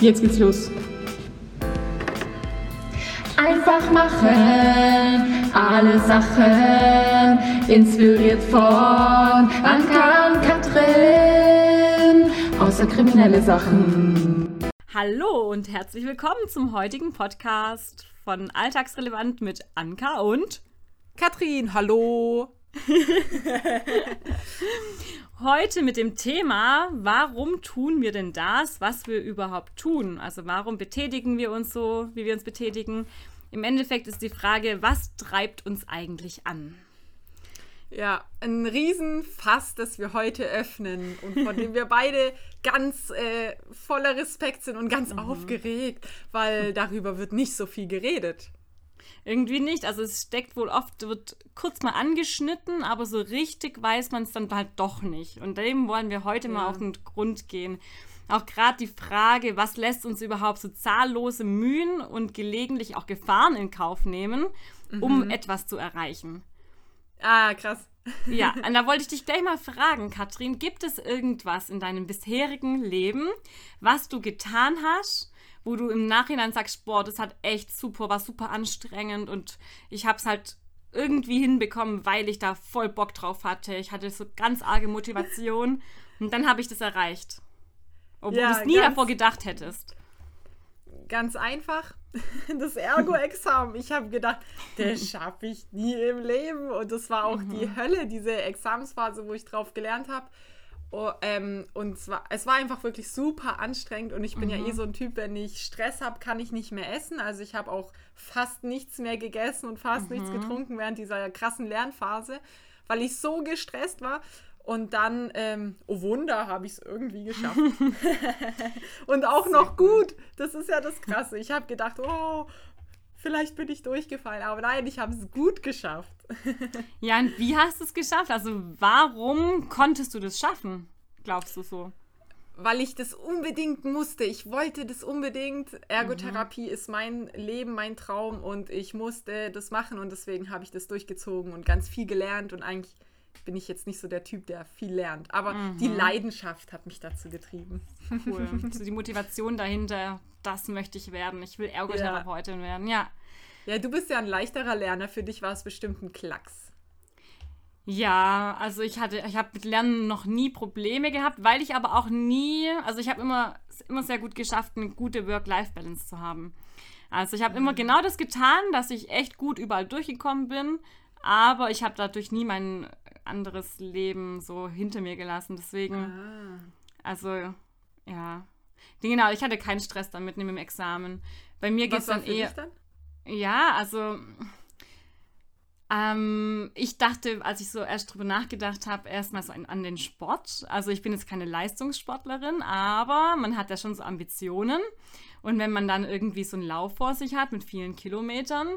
Jetzt geht's los. Einfach machen, alle Sachen, inspiriert von Anka und Katrin, außer kriminelle Sachen. Hallo und herzlich willkommen zum heutigen Podcast von Alltagsrelevant mit Anka und Katrin, hallo. Heute mit dem Thema, warum tun wir denn das, was wir überhaupt tun? Also warum betätigen wir uns so, wie wir uns betätigen? Im Endeffekt ist die Frage, was treibt uns eigentlich an? Ja, ein Riesenfass, das wir heute öffnen und von dem wir beide ganz äh, voller Respekt sind und ganz mhm. aufgeregt, weil darüber wird nicht so viel geredet. Irgendwie nicht. Also es steckt wohl oft, wird kurz mal angeschnitten, aber so richtig weiß man es dann halt doch nicht. Und dem wollen wir heute ja. mal auf den Grund gehen. Auch gerade die Frage, was lässt uns überhaupt so zahllose Mühen und gelegentlich auch Gefahren in Kauf nehmen, um mhm. etwas zu erreichen. Ah, krass. Ja, und da wollte ich dich gleich mal fragen, Katrin, gibt es irgendwas in deinem bisherigen Leben, was du getan hast, wo du im Nachhinein sagst, boah, das hat echt super, war super anstrengend und ich habe es halt irgendwie hinbekommen, weil ich da voll Bock drauf hatte. Ich hatte so ganz arge Motivation und dann habe ich das erreicht. Obwohl ja, du es nie davor gedacht hättest. Ganz einfach, das Ergo-Examen. Ich habe gedacht, das schaffe ich nie im Leben. Und das war auch mhm. die Hölle, diese Examensphase, wo ich drauf gelernt habe. Oh, ähm, und zwar, es war einfach wirklich super anstrengend und ich bin mhm. ja eh so ein Typ, wenn ich Stress habe, kann ich nicht mehr essen. Also ich habe auch fast nichts mehr gegessen und fast mhm. nichts getrunken während dieser krassen Lernphase, weil ich so gestresst war. Und dann, ähm, oh Wunder, habe ich es irgendwie geschafft. und auch noch gut. Das ist ja das Krasse. Ich habe gedacht, oh, vielleicht bin ich durchgefallen. Aber nein, ich habe es gut geschafft. ja, und wie hast du es geschafft? Also warum konntest du das schaffen, glaubst du so? Weil ich das unbedingt musste. Ich wollte das unbedingt. Ergotherapie mhm. ist mein Leben, mein Traum und ich musste das machen und deswegen habe ich das durchgezogen und ganz viel gelernt und eigentlich bin ich jetzt nicht so der Typ, der viel lernt. Aber mhm. die Leidenschaft hat mich dazu getrieben. Cool. Also die Motivation dahinter, das möchte ich werden. Ich will Ergotherapeutin ja. werden. Ja. Ja, du bist ja ein leichterer Lerner. Für dich war es bestimmt ein Klacks. Ja, also ich hatte, ich habe mit Lernen noch nie Probleme gehabt, weil ich aber auch nie, also ich habe immer, immer sehr gut geschafft, eine gute Work-Life-Balance zu haben. Also ich habe immer mhm. genau das getan, dass ich echt gut überall durchgekommen bin, aber ich habe dadurch nie mein anderes Leben so hinter mir gelassen. Deswegen, ah. also ja, genau, ich hatte keinen Stress damit mit dem Examen. Bei mir geht es dann eher. Dann? Ja, also ähm, ich dachte, als ich so erst drüber nachgedacht habe, erstmal so an, an, den Sport. Also ich bin jetzt keine Leistungssportlerin, aber man hat ja schon so Ambitionen. Und wenn man dann irgendwie so einen Lauf vor sich hat mit vielen Kilometern,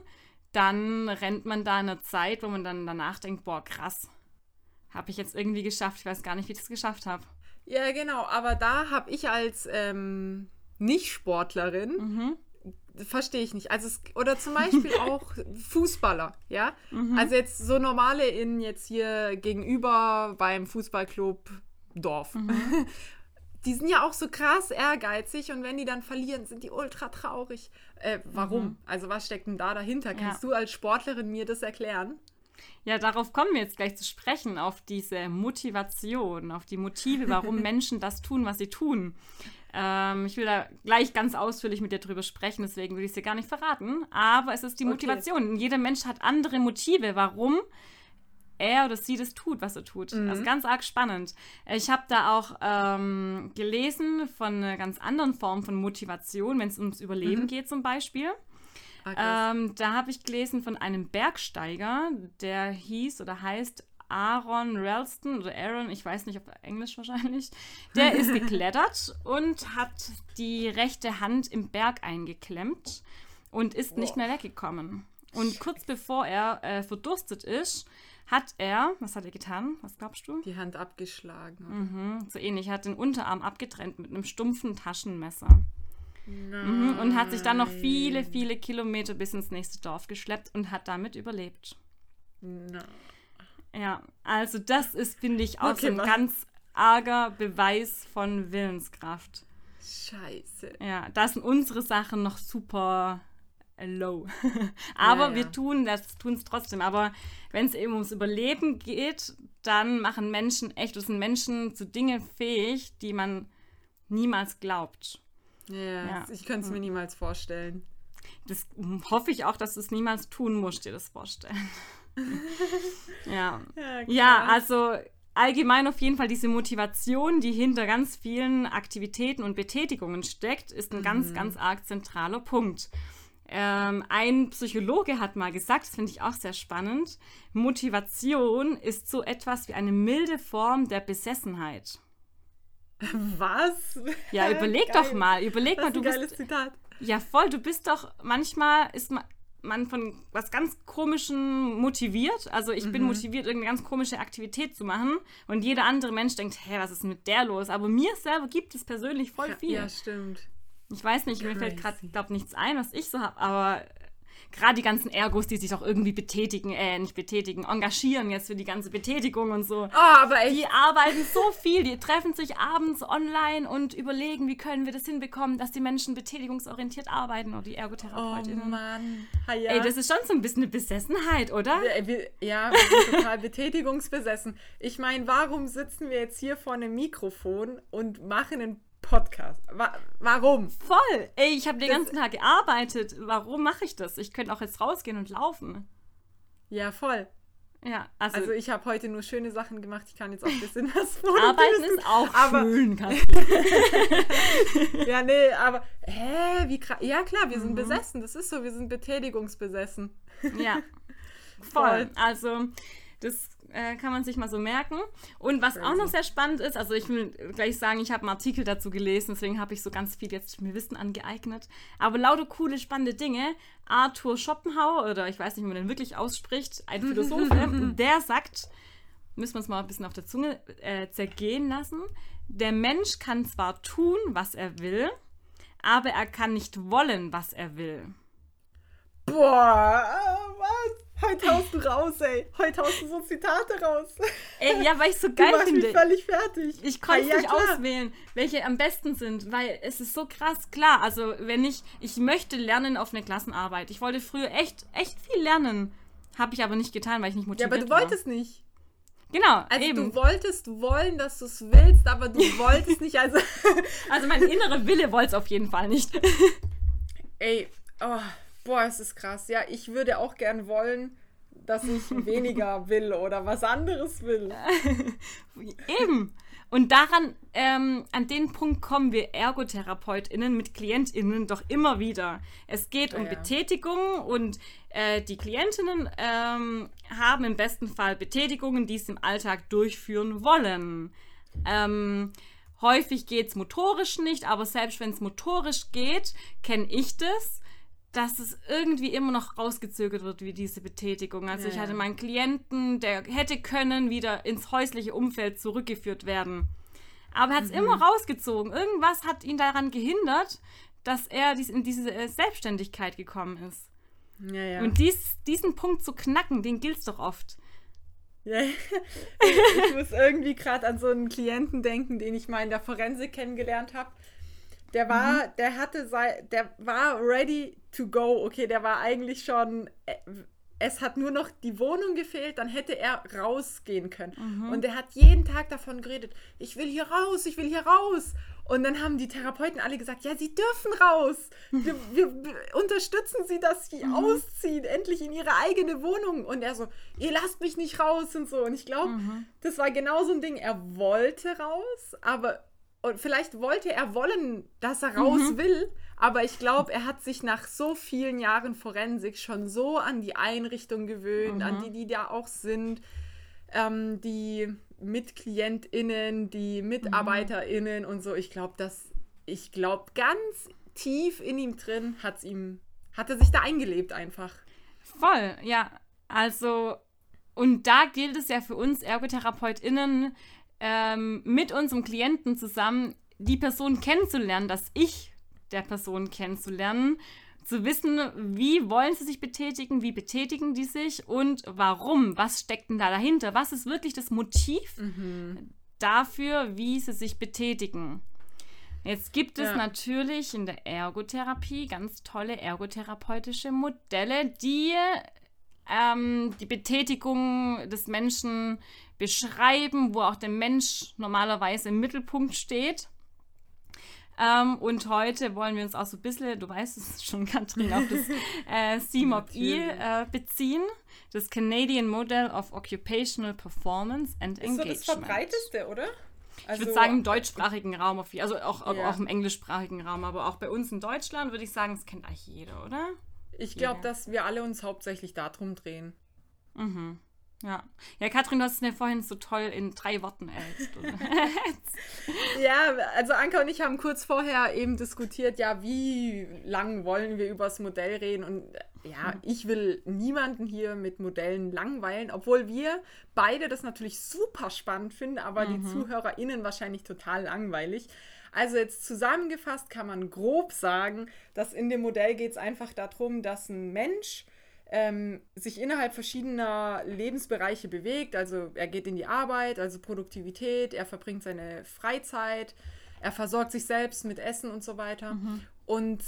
dann rennt man da in einer Zeit, wo man dann danach denkt, boah, krass, habe ich jetzt irgendwie geschafft. Ich weiß gar nicht, wie ich das geschafft habe. Ja, genau, aber da habe ich als ähm, Nicht-Sportlerin mhm verstehe ich nicht. Also es, oder zum Beispiel auch Fußballer, ja. Mhm. Also jetzt so normale in jetzt hier gegenüber beim Fußballclub Dorf. Mhm. Die sind ja auch so krass ehrgeizig und wenn die dann verlieren, sind die ultra traurig. Äh, warum? Mhm. Also was steckt denn da dahinter? Kannst ja. du als Sportlerin mir das erklären? Ja, darauf kommen wir jetzt gleich zu sprechen, auf diese Motivation, auf die Motive, warum Menschen das tun, was sie tun. Ähm, ich will da gleich ganz ausführlich mit dir drüber sprechen, deswegen will ich es dir gar nicht verraten. Aber es ist die Motivation. Okay. Jeder Mensch hat andere Motive, warum er oder sie das tut, was er tut. Mhm. Also ganz arg spannend. Ich habe da auch ähm, gelesen von einer ganz anderen Form von Motivation, wenn es ums Überleben mhm. geht zum Beispiel. Ah, ähm, da habe ich gelesen von einem Bergsteiger, der hieß oder heißt Aaron Ralston oder Aaron, ich weiß nicht, ob Englisch wahrscheinlich, der ist geklettert und hat die rechte Hand im Berg eingeklemmt und ist nicht mehr weggekommen. Und kurz bevor er äh, verdurstet ist, hat er, was hat er getan? Was glaubst du? Die Hand abgeschlagen. Mhm, so ähnlich. Er hat den Unterarm abgetrennt mit einem stumpfen Taschenmesser. Mhm, und hat sich dann noch viele, viele Kilometer bis ins nächste Dorf geschleppt und hat damit überlebt. Nein. Ja, also das ist, finde ich, auch okay, so ein was? ganz arger Beweis von Willenskraft. Scheiße. Ja, da sind unsere Sachen noch super low. Aber Ja, ja. wir tun das, tun es trotzdem. Aber wenn es eben ums Überleben geht, dann machen Menschen echt, das sind Menschen zu Dingen fähig, die man niemals glaubt. Ja, Ja. ich könnte es mir niemals vorstellen. Das hoffe ich auch, dass du es niemals tun musst, dir das vorstellen. ja. Ja, Ja, also allgemein auf jeden Fall diese Motivation, die hinter ganz vielen Aktivitäten und Betätigungen steckt, ist ein ganz, ganz arg zentraler Punkt. Ähm, ein Psychologe hat mal gesagt, das finde ich auch sehr spannend, Motivation ist so etwas wie eine milde Form der Besessenheit. Was? Ja, überleg Geil. doch mal, überleg Das mal, du ein bist Zitat. Ja, voll. Du bist doch, manchmal ist ma- man von was ganz Komischem motiviert. Also ich Mhm. bin motiviert, irgendeine ganz komische Aktivität zu machen. Und jeder andere Mensch denkt, hä, was ist mit der los? Aber mir selber gibt es persönlich voll viel. Ja, stimmt. Ich weiß nicht, mir fällt gerade, Crazy. glaube nichts ein, was ich so habe. Aber gerade die ganzen Ergos, die sich auch irgendwie betätigen, äh, nicht betätigen, engagieren jetzt für die ganze Betätigung und so. Oh, aber echt. Die arbeiten so viel, die treffen sich abends online und überlegen, wie können wir das hinbekommen, dass die Menschen betätigungsorientiert arbeiten oder die Oh Ergotherapeutinnen. Mann. Ha, ja. Ey, das ist schon so ein bisschen eine Besessenheit, oder? Ja, wir sind total betätigungsbesessen. Ich meine, warum sitzen wir jetzt hier vor einem Mikrofon und machen einen Podcast? Wa warum? Voll. Ey, ich habe den Das- ganzen Tag gearbeitet. Warum mache ich das? Ich könnte auch jetzt rausgehen und laufen. Ja, voll. Ja, also, Also ich habe heute nur schöne Sachen gemacht. Ich kann jetzt auch ein bisschen was von arbeiten ist auch aber- schön. Ja, nee, aber hä, wie krass. Ja, klar, wir Mhm. sind besessen. Das ist so, wir sind betätigungsbesessen. Ja, Voll. voll. Also, das äh, kann man sich mal so merken. Und was auch Crazy. noch sehr spannend ist, also ich will gleich sagen, ich habe einen Artikel dazu gelesen, deswegen habe ich so ganz viel jetzt mir Wissen angeeignet. Aber lauter coole, spannende Dinge. Arthur Schopenhauer, oder ich weiß nicht, wie man den wirklich ausspricht, ein Philosoph, der sagt, müssen wir uns mal ein bisschen auf der Zunge äh, zergehen lassen, der Mensch kann zwar tun, was er will, aber er kann nicht wollen, was er will. Boah? Heute haust du raus, ey. Heute haust du so Zitate raus. Ey, ja, weil ich so Du geil mich finde. völlig fertig. Ich konnte ja, nicht klar. auswählen, welche am besten sind, weil es ist so krass klar. Also, wenn ich, ich möchte lernen auf eine Klassenarbeit. Ich wollte früher echt, echt viel lernen. Habe ich aber nicht getan, weil ich nicht Ja, motiviert aber du war. wolltest nicht. Genau, Also eben. du wolltest wollen, dass du es willst, aber du wolltest nicht. Also, Also mein innerer Wille wollte es auf jeden Fall nicht. ey, oh, boah, es ist krass. Ja, ich würde auch gern wollen, dass ich weniger will oder was anderes will. Eben. Und daran, ähm, an den Punkt kommen wir ErgotherapeutInnen mit KlientInnen doch immer wieder. Es geht um Ja, ja. Betätigung und äh, die KlientInnen ähm, haben im besten Fall Betätigungen, die sie im Alltag durchführen wollen. Ähm, häufig geht es motorisch nicht, aber selbst wenn es motorisch geht, kenne ich das, dass es irgendwie immer noch rausgezögert wird, wie diese Betätigung. Also Ja, ich hatte meinen Klienten, der hätte können wieder ins häusliche Umfeld zurückgeführt werden. Aber er hat es immer rausgezogen. Irgendwas hat ihn daran gehindert, dass er dies, in diese äh, Selbstständigkeit gekommen ist. Ja, ja. Und dies, diesen Punkt zu knacken, den gilt es doch oft. Ja, ich muss irgendwie gerade an so einen Klienten denken, den ich mal in der Forensik kennengelernt habe. Der war, der hatte sei, der war ready to go. Okay, der war eigentlich schon. äh, Es hat nur noch die Wohnung gefehlt, dann hätte er rausgehen können. Und er hat jeden Tag davon geredet: Ich will hier raus, ich will hier raus. Und dann haben die Therapeuten alle gesagt: Ja, sie dürfen raus. Wir, wir, wir unterstützen sie, dass sie ausziehen, endlich in ihre eigene Wohnung. Und er so: Ihr lasst mich nicht raus und so. Und ich glaube, das war genau so ein Ding. Er wollte raus, aber und vielleicht wollte er wollen, dass er raus will, aber ich glaube, er hat sich nach so vielen Jahren Forensik schon so an die Einrichtung gewöhnt, an die, die da auch sind, ähm, die MitklientInnen, die MitarbeiterInnen und so. Ich glaube, dass, ich glaube, ganz tief in ihm drin hat's ihm, hat er sich da eingelebt einfach. Voll, ja. Also, und da gilt es ja für uns ErgotherapeutInnen, ähm, mit unserem Klienten zusammen die Person kennenzulernen, das Ich der Person kennenzulernen, zu wissen, wie wollen sie sich betätigen, wie betätigen die sich und warum, was steckt denn da dahinter, was ist wirklich das Motiv dafür, wie sie sich betätigen. Jetzt gibt es Ja. natürlich in der Ergotherapie ganz tolle ergotherapeutische Modelle, die ähm, die Betätigung des Menschen beschreiben, wo auch der Mensch normalerweise im Mittelpunkt steht. Ähm, und heute wollen wir uns auch so ein bisschen, du weißt es schon, Katrin, auf das äh, CMOP-E Natürlich. äh, beziehen. Das Canadian Model of Occupational Performance and Ist so Engagement. das verbreiteste, oder? Ich würde sagen, im deutschsprachigen Raum, auf, also auch, Ja. auch im englischsprachigen Raum, aber auch bei uns in Deutschland würde ich sagen, das kennt eigentlich jeder, oder? Ich glaube, dass wir alle uns hauptsächlich darum drehen. Mhm. Ja. Ja, Katrin, du hast es mir vorhin so toll in drei Worten erhältst. oder? Ja, also Anka und ich haben kurz vorher eben diskutiert, ja, wie lang wollen wir über das Modell reden und ja, ich will niemanden hier mit Modellen langweilen, obwohl wir beide das natürlich super spannend finden, aber die ZuhörerInnen wahrscheinlich total langweilig. Also jetzt zusammengefasst kann man grob sagen, dass in dem Modell geht es einfach darum, dass ein Mensch ähm, sich innerhalb verschiedener Lebensbereiche bewegt. Also er geht in die Arbeit, also Produktivität, er verbringt seine Freizeit, er versorgt sich selbst mit Essen und so weiter. Und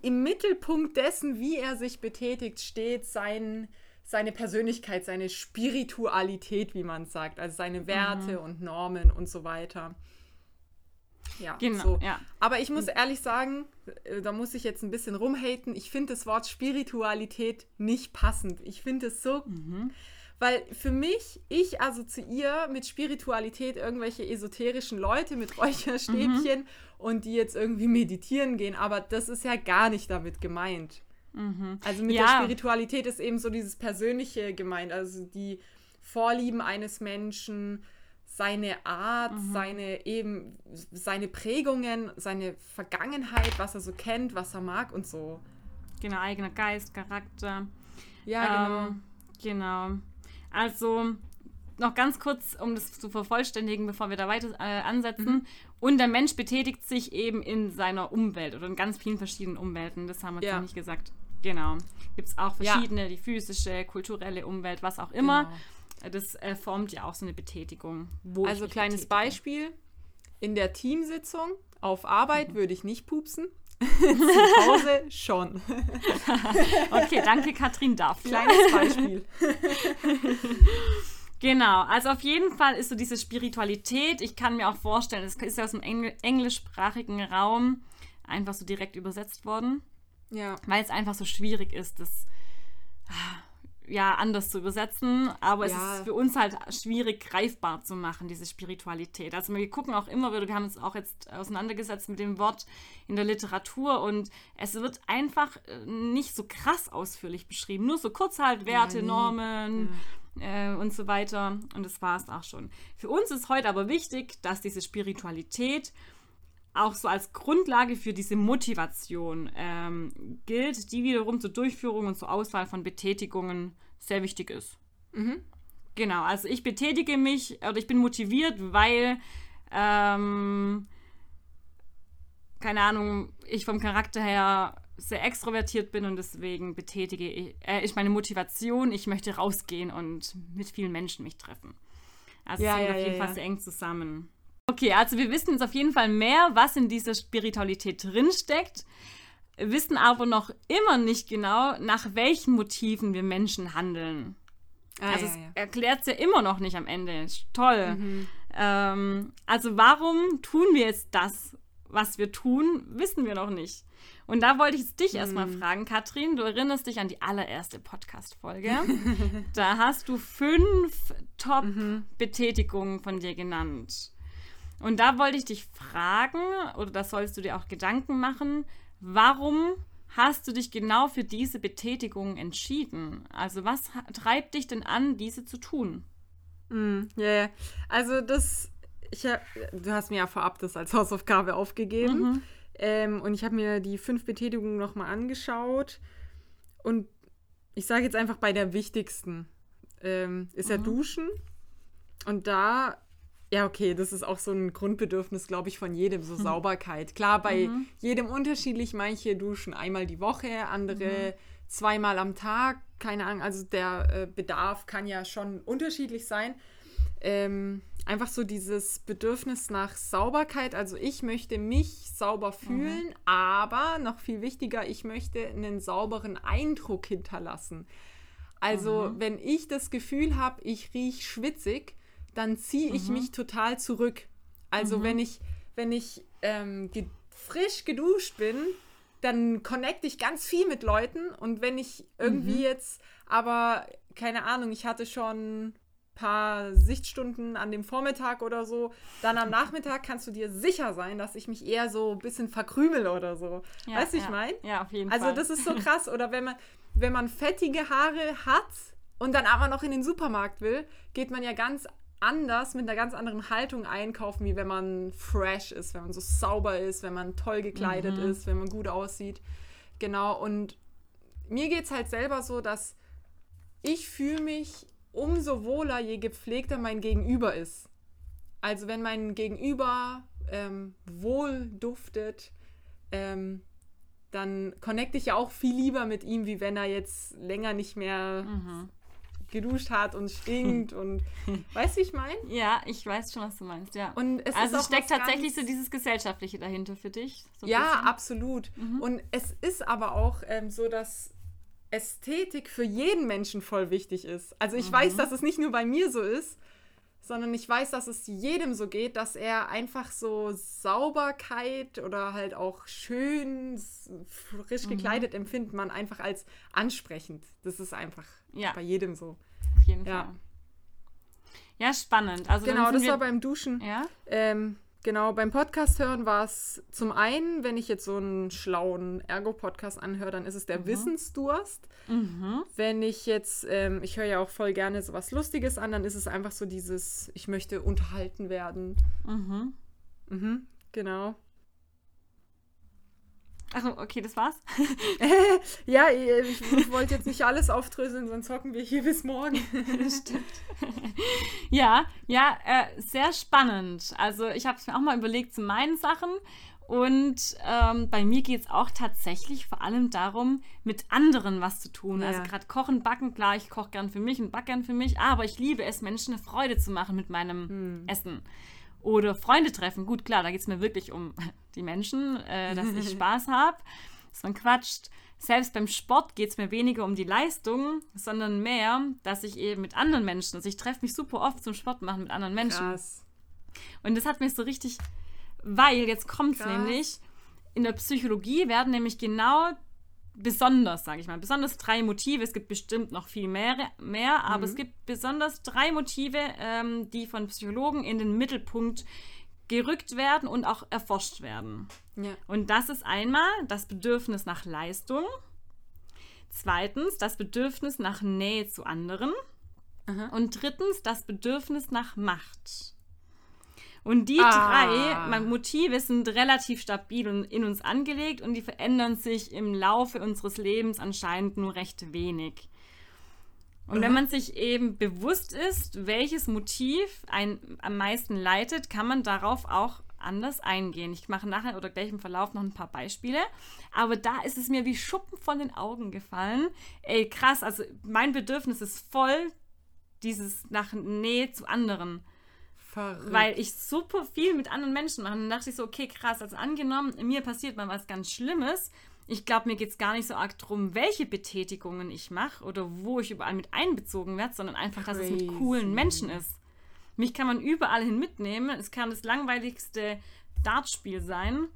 im Mittelpunkt dessen, wie er sich betätigt, steht sein, seine Persönlichkeit, seine Spiritualität, wie man sagt, also seine Werte und Normen und so weiter. Ja, Genau, so. ja. Aber ich muss ehrlich sagen, äh, da muss ich jetzt ein bisschen rumhaten. Ich finde das Wort Spiritualität nicht passend. Ich finde es so, weil für mich, ich assoziiere mit Spiritualität irgendwelche esoterischen Leute mit Räucherstäbchen und die jetzt irgendwie meditieren gehen. Aber das ist ja gar nicht damit gemeint. Also mit der Ja. Spiritualität ist eben so dieses Persönliche gemeint. Also die Vorlieben eines Menschen, seine Art, seine eben seine Prägungen, seine Vergangenheit, was er so kennt, was er mag und so. genau, eigener Geist, Charakter. Ja, genau. Ähm, genau. Also noch ganz kurz, um das zu vervollständigen, bevor wir da weiter äh, ansetzen. Mhm. Und der Mensch betätigt sich eben in seiner Umwelt oder in ganz vielen verschiedenen Umwelten. Das haben wir jetzt Ja. noch nicht gesagt. Genau. Gibt es auch Ja. verschiedene, die physische, kulturelle Umwelt, was auch immer. Genau. Das äh, formt ja auch so eine Betätigung. Also kleines betätige. Beispiel. In der Teamsitzung auf Arbeit würde ich nicht pupsen. Zu Hause schon. Okay, danke Katrin dafür. Kleines Beispiel. Genau, also auf jeden Fall ist so diese Spiritualität, ich kann mir auch vorstellen, es ist ja aus dem Engl englischsprachigen Raum einfach so direkt übersetzt worden, Ja. weil es einfach so schwierig ist, das ah, ja anders zu übersetzen, aber es Ja. ist für uns halt schwierig greifbar zu machen, diese Spiritualität. Also wir gucken auch immer wieder, wir haben uns auch jetzt auseinandergesetzt mit dem Wort in der Literatur und es wird einfach äh, nicht so krass ausführlich beschrieben, nur so kurz halt Werte, nee. Normen, äh, und so weiter. Und das war es auch schon. Für uns ist heute aber wichtig, dass diese Spiritualität auch so als Grundlage für diese Motivation ähm, gilt, die wiederum zur Durchführung und zur Auswahl von Betätigungen sehr wichtig ist. Genau, also ich betätige mich oder ich bin motiviert, weil, ähm, keine Ahnung, ich vom Charakter her sehr extrovertiert bin und deswegen betätige ich, äh, ich meine Motivation, ich möchte rausgehen und mit vielen Menschen mich treffen. Also Ja, es hängt ja, auf jeden ja, Fall ja. sehr eng zusammen. Okay, also wir wissen jetzt auf jeden Fall mehr, was in dieser Spiritualität drinsteckt, wissen aber noch immer nicht genau, nach welchen Motiven wir Menschen handeln. Ah, Also ja, ja. erklärt es ja immer noch nicht am Ende. Toll. Mhm. Ähm, also warum tun wir jetzt das, was wir tun, wissen wir noch nicht. Und da wollte ich dich erstmal Mhm. fragen, Katrin, du erinnerst dich an die allererste Podcast-Folge. da hast du fünf Top-Betätigungen von dir genannt. Und da wollte ich dich fragen, oder da sollst du dir auch Gedanken machen, warum hast du dich genau für diese Betätigung entschieden? Also was treibt dich denn an, diese zu tun? Mm, Ja, ja. Also das, ich hab, du hast mir ja vorab das als Hausaufgabe aufgegeben. Ähm, und ich habe mir die fünf Betätigungen nochmal angeschaut. Und ich sage jetzt einfach bei der wichtigsten. Ähm, ist ja Duschen. Und da, ja, okay, das ist auch so ein Grundbedürfnis, glaube ich, von jedem, so Sauberkeit. Klar, bei jedem unterschiedlich. Manche duschen einmal die Woche, andere zweimal am Tag. Keine Ahnung, also der äh, Bedarf kann ja schon unterschiedlich sein. Ähm, einfach so dieses Bedürfnis nach Sauberkeit. Also ich möchte mich sauber fühlen, mhm. aber noch viel wichtiger, ich möchte einen sauberen Eindruck hinterlassen. Also mhm. wenn ich das Gefühl habe, ich rieche schwitzig, dann ziehe ich mhm. mich total zurück. Also mhm. wenn ich, wenn ich ähm, ge frisch geduscht bin, dann connecte ich ganz viel mit Leuten und wenn ich irgendwie mhm. jetzt aber keine Ahnung, ich hatte schon paar Sichtstunden an dem Vormittag oder so. Dann am Nachmittag kannst du dir sicher sein, dass ich mich eher so ein bisschen verkrümel oder so. Ja, weißt du, ja. ich meine? Ja, auf jeden also, Fall. Also das ist so krass. Oder wenn man, wenn man fettige Haare hat und dann aber noch in den Supermarkt will, geht man ja ganz anders, mit einer ganz anderen Haltung einkaufen, wie wenn man fresh ist, wenn man so sauber ist, wenn man toll gekleidet mhm. ist, wenn man gut aussieht. Genau, und mir geht es halt selber so, dass ich fühle mich umso wohler, je gepflegter mein Gegenüber ist. Also wenn mein Gegenüber ähm, wohl duftet, ähm, dann connecte ich ja auch viel lieber mit ihm, wie wenn er jetzt länger nicht mehr mhm. Geduscht hat und stinkt und weißt du, wie ich meine? Ja, ich weiß schon, was du meinst, ja. Und es also steckt tatsächlich so dieses Gesellschaftliche dahinter für dich. So ja, absolut. Mhm. Und es ist aber auch ähm, so, dass Ästhetik für jeden Menschen voll wichtig ist. Also ich mhm. weiß, dass es nicht nur bei mir so ist, sondern ich weiß, dass es jedem so geht, dass er einfach so Sauberkeit oder halt auch schön, frisch mhm. gekleidet mhm. empfindet man einfach als ansprechend. Das ist einfach ja. bei jedem so. Auf jeden ja. Fall. Ja, spannend. Also genau, das war beim Duschen. Ja. Ähm, Genau, beim Podcast hören war es zum einen, wenn ich jetzt so einen schlauen Ergo-Podcast anhöre, dann ist es der mhm. Wissensdurst. Mhm. Wenn ich jetzt, ähm, ich höre ja auch voll gerne so was Lustiges an, dann ist es einfach so dieses, ich möchte unterhalten werden. Mhm. Mhm, genau. Ach, okay, das war's. ja, ich, ich wollte jetzt nicht alles aufdröseln, sonst hocken wir hier bis morgen. Stimmt. ja, ja, äh, sehr spannend. Also ich habe es mir auch mal überlegt zu meinen Sachen. Und ähm, bei mir geht es auch tatsächlich vor allem darum, mit anderen was zu tun. Ja. Also gerade kochen, backen, klar, ich koche gern für mich und backe gern für mich, aber ich liebe es, Menschen eine Freude zu machen mit meinem hm. Essen. Oder Freunde treffen. Gut, klar, da geht es mir wirklich um die Menschen, äh, dass ich Spaß habe, dass man quatscht. Selbst beim Sport geht es mir weniger um die Leistung, sondern mehr, dass ich eben mit anderen Menschen, also ich treffe mich super oft zum Sport machen mit anderen Menschen. Krass. Und das hat mich so richtig, weil jetzt kommt es nämlich, in der Psychologie werden nämlich genau besonders, sage ich mal, besonders drei Motive. Es gibt bestimmt noch viel mehr, mehr aber mhm. es gibt besonders drei Motive, ähm, die von Psychologen in den Mittelpunkt gerückt werden und auch erforscht werden. Ja. Und das ist einmal das Bedürfnis nach Leistung, zweitens das Bedürfnis nach Nähe zu anderen Aha. und drittens das Bedürfnis nach Macht. Und die ah. drei Motive sind relativ stabil und in uns angelegt und die verändern sich im Laufe unseres Lebens anscheinend nur recht wenig. Und wenn man sich eben bewusst ist, welches Motiv einen am meisten leitet, kann man darauf auch anders eingehen. Ich mache nachher oder gleich im Verlauf noch ein paar Beispiele. Aber da ist es mir wie Schuppen von den Augen gefallen. Ey, krass, also mein Bedürfnis ist voll dieses nach Nähe zu anderen. Verrückt. Weil ich super viel mit anderen Menschen mache. Und dann dachte ich so, okay, krass, also angenommen, mir passiert mal was ganz Schlimmes. Ich glaube, mir geht es gar nicht so arg darum, welche Betätigungen ich mache oder wo ich überall mit einbezogen werde, sondern einfach, Crazy. dass es mit coolen Menschen ist. Mich kann man überall hin mitnehmen. Es kann das langweiligste Dartspiel sein.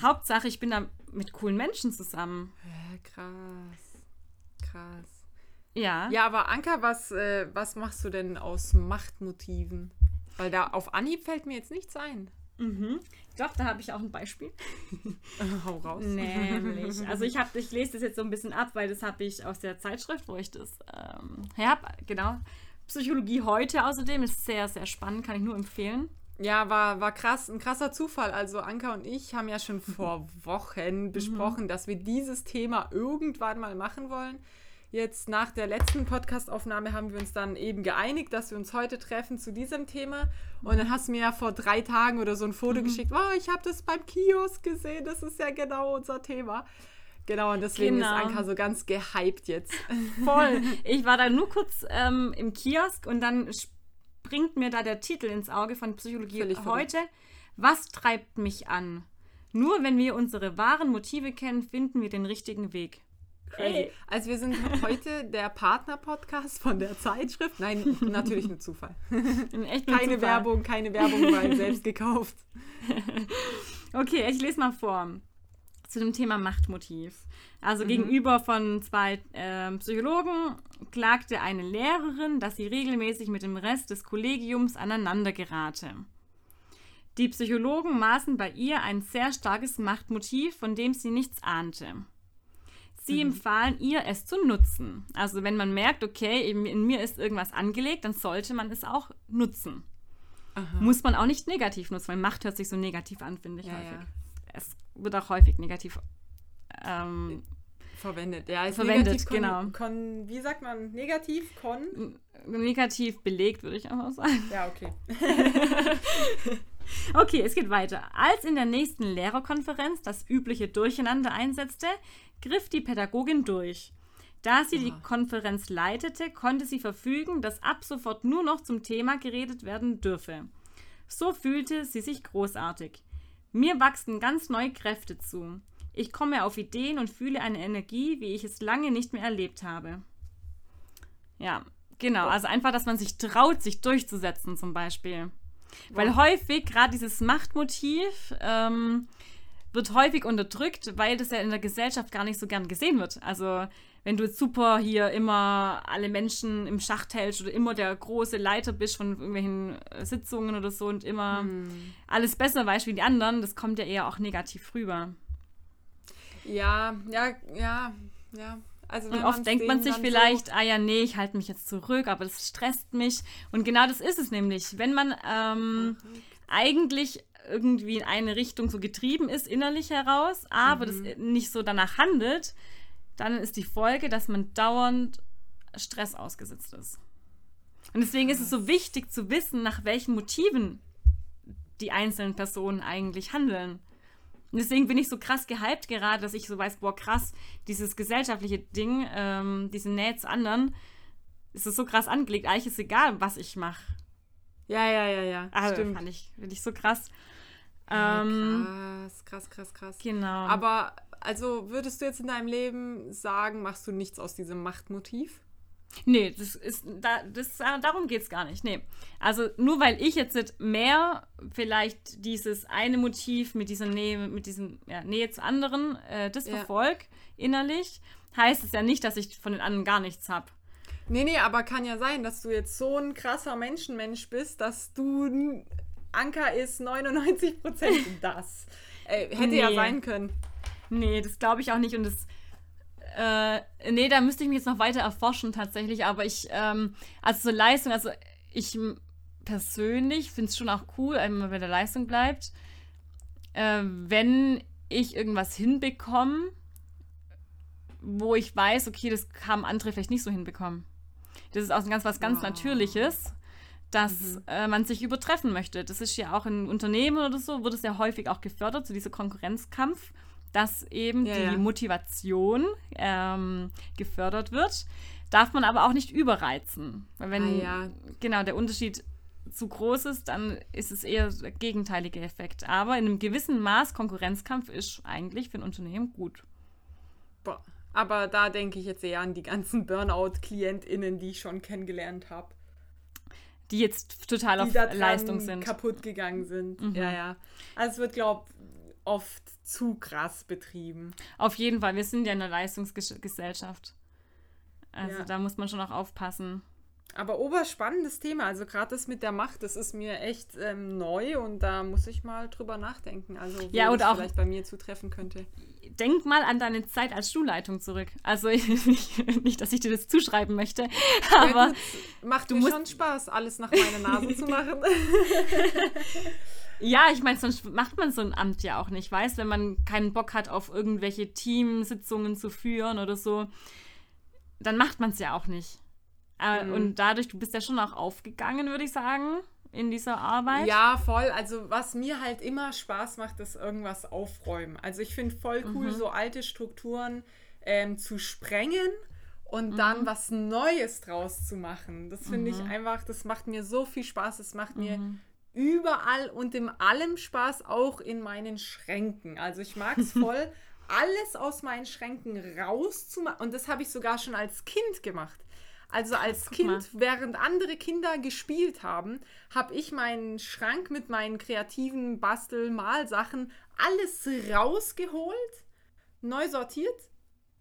Hauptsache, ich bin da mit coolen Menschen zusammen. Ja, krass. Krass. Ja. Ja, aber Anka, was, äh, was machst du denn aus Machtmotiven? Weil da auf Anhieb fällt mir jetzt nichts ein. Mhm. Doch, da habe ich auch ein Beispiel. Hau raus. Nämlich, also ich, hab, ich lese das jetzt so ein bisschen ab, weil das habe ich aus der Zeitschrift, wo ich das ähm, her genau. Psychologie heute außerdem ist sehr, sehr spannend, kann ich nur empfehlen. Ja, war, war krass, ein krasser Zufall. Also Anka und ich haben ja schon vor Wochen besprochen, mhm. dass wir dieses Thema irgendwann mal machen wollen. Jetzt nach der letzten Podcastaufnahme haben wir uns dann eben geeinigt, dass wir uns heute treffen zu diesem Thema. Und dann hast du mir ja vor drei Tagen oder so ein Foto mhm. geschickt. Oh, ich habe das beim Kiosk gesehen. Das ist ja genau unser Thema. Genau, und deswegen genau. ist Anka so ganz gehypt jetzt. Voll. Ich war da nur kurz ähm, im Kiosk und dann springt mir da der Titel ins Auge von Psychologie Völlig heute. Was treibt mich an? Nur wenn wir unsere wahren Motive kennen, finden wir den richtigen Weg. Crazy. Also wir sind heute der Partner-Podcast von der Zeitschrift. Nein, natürlich nur Zufall. Echt Keine Zufall. Werbung, keine Werbung, weil selbst gekauft. Okay, ich lese mal vor. Zu dem Thema Machtmotiv. Also Mhm. gegenüber von zwei ähm, Psychologen klagte eine Lehrerin, dass sie regelmäßig mit dem Rest des Kollegiums aneinander gerate. Die Psychologen maßen bei ihr ein sehr starkes Machtmotiv, von dem sie nichts ahnte. Sie Mhm. empfahlen ihr, es zu nutzen. Also wenn man merkt, okay, in, mir ist irgendwas angelegt, dann sollte man es auch nutzen. Aha. Muss man auch nicht negativ nutzen, weil Macht hört sich so negativ an, finde ich Ja, häufig. ja. Es wird auch häufig negativ ähm, Verwendet. Ja, Verwendet, genau. Kon, wie sagt man? Negativ? Kon? negativ belegt, würde ich einfach sagen. Ja, okay. Okay, es geht weiter. Als in der nächsten Lehrerkonferenz das übliche Durcheinander einsetzte, griff die Pädagogin durch. Da sie die. Konferenz leitete, konnte sie verfügen, dass ab sofort nur noch zum Thema geredet werden dürfe. So fühlte sie sich großartig. Mir wachsen ganz neue Kräfte zu. Ich komme auf Ideen und fühle eine Energie, wie ich es lange nicht mehr erlebt habe. Ja, genau. Also einfach, dass man sich traut, sich durchzusetzen zum Beispiel. Weil häufig gerade dieses Machtmotiv ähm, wird häufig unterdrückt, weil das ja in der Gesellschaft gar nicht so gern gesehen wird. Also wenn du jetzt super hier immer alle Menschen im Schacht hältst oder immer der große Leiter bist von irgendwelchen äh, Sitzungen oder so und immer alles besser weißt wie die anderen, das kommt ja eher auch negativ rüber. Ja, ja, ja, ja. Also Und oft denkt man sich vielleicht, ah ja, nee, ich halte mich jetzt zurück, aber das stresst mich. Und genau das ist es nämlich. Wenn man ähm, eigentlich irgendwie in eine Richtung so getrieben ist, innerlich heraus, aber das nicht so danach handelt, dann ist die Folge, dass man dauernd Stress ausgesetzt ist. Und deswegen ist es so wichtig zu wissen, nach welchen Motiven die einzelnen Personen eigentlich handeln. Und deswegen bin ich so krass gehypt gerade, dass ich so weiß, boah, krass, dieses gesellschaftliche Ding, ähm, diese Nähe zu anderen, ist es so krass angelegt. Eigentlich ist egal, was ich mache. Ja, ja, ja, ja. Also, Stimmt. fand ich, finde ich so krass. Ähm, krass, krass, krass, krass. genau. Aber also würdest du jetzt in deinem Leben sagen, machst du nichts aus diesem Machtmotiv? Nee, das ist, da, das, äh, darum geht es gar nicht. Nee. Also nur weil ich jetzt nicht mehr vielleicht dieses eine Motiv mit dieser Nähe, mit diesem ja, Nähe zu anderen, äh, das Ja. verfolg innerlich, heißt es ja nicht, dass ich von den anderen gar nichts habe. Nee, nee, aber kann ja sein, dass du jetzt so ein krasser Menschenmensch bist, dass du Anker ist 99% das. Äh, hätte ja Nee. sein können. Nee, das glaube ich auch nicht. Und das. Äh, nee, da müsste ich mich jetzt noch weiter erforschen tatsächlich. Aber ich, ähm, also so Leistung, also ich persönlich finde es schon auch cool, wenn man bei der Leistung bleibt. Äh, wenn ich irgendwas hinbekomme, wo ich weiß, okay, das haben andere vielleicht nicht so hinbekommen. Das ist auch ein ganz was ganz Wow. Natürliches, dass äh, man sich übertreffen möchte. Das ist ja auch in Unternehmen oder so, wird es ja häufig auch gefördert, so dieser Konkurrenzkampf, dass eben Ja, die ja. Motivation ähm, gefördert wird. Darf man aber auch nicht überreizen. Weil wenn Ah, ja. genau der Unterschied zu groß ist, dann ist es eher der gegenteilige Effekt. Aber in einem gewissen Maß Konkurrenzkampf ist eigentlich für ein Unternehmen gut. Boah. Aber da denke ich jetzt eher an die ganzen Burnout-KlientInnen, die ich schon kennengelernt habe. Die jetzt total Die auf Leistung sind. Mhm. kaputt gegangen sind. Ja, ja. Also es wird, glaube oft zu krass betrieben. Auf jeden Fall, wir sind ja in einer Leistungsgesellschaft. Also Ja. da muss man schon auch aufpassen. Aber oberspannendes Thema. Also gerade das mit der Macht, das ist mir echt ähm, neu und da muss ich mal drüber nachdenken. Also wo Ja, und das auch- vielleicht bei mir zutreffen könnte. Denk mal an deine Zeit als Schulleitung zurück. Also nicht, nicht dass ich dir das zuschreiben möchte, Ja, aber gut, macht du mir schon Spaß, alles nach meiner Nase zu machen. ja, ich meine, sonst macht man so ein Amt ja auch nicht, weißt, wenn man keinen Bock hat, auf irgendwelche Teamsitzungen zu führen oder so, dann macht man es ja auch nicht. Äh, Mhm. Und dadurch, du bist ja schon auch aufgegangen, würde ich sagen, in dieser Arbeit. Ja, voll. Also was mir halt immer Spaß macht, ist irgendwas aufräumen. Also ich finde voll cool, Mhm. so alte Strukturen ähm, zu sprengen und Mhm. dann was Neues draus zu machen. Das finde ich Mhm. einfach, das macht mir so viel Spaß. Das macht mir Mhm. überall und in allem Spaß, auch in meinen Schränken. Also ich mag es voll, alles aus meinen Schränken rauszumachen. Und das habe ich sogar schon als Kind gemacht. Also als Kind, während andere Kinder gespielt haben, habe ich meinen Schrank mit meinen kreativen Bastel-Malsachen alles rausgeholt, neu sortiert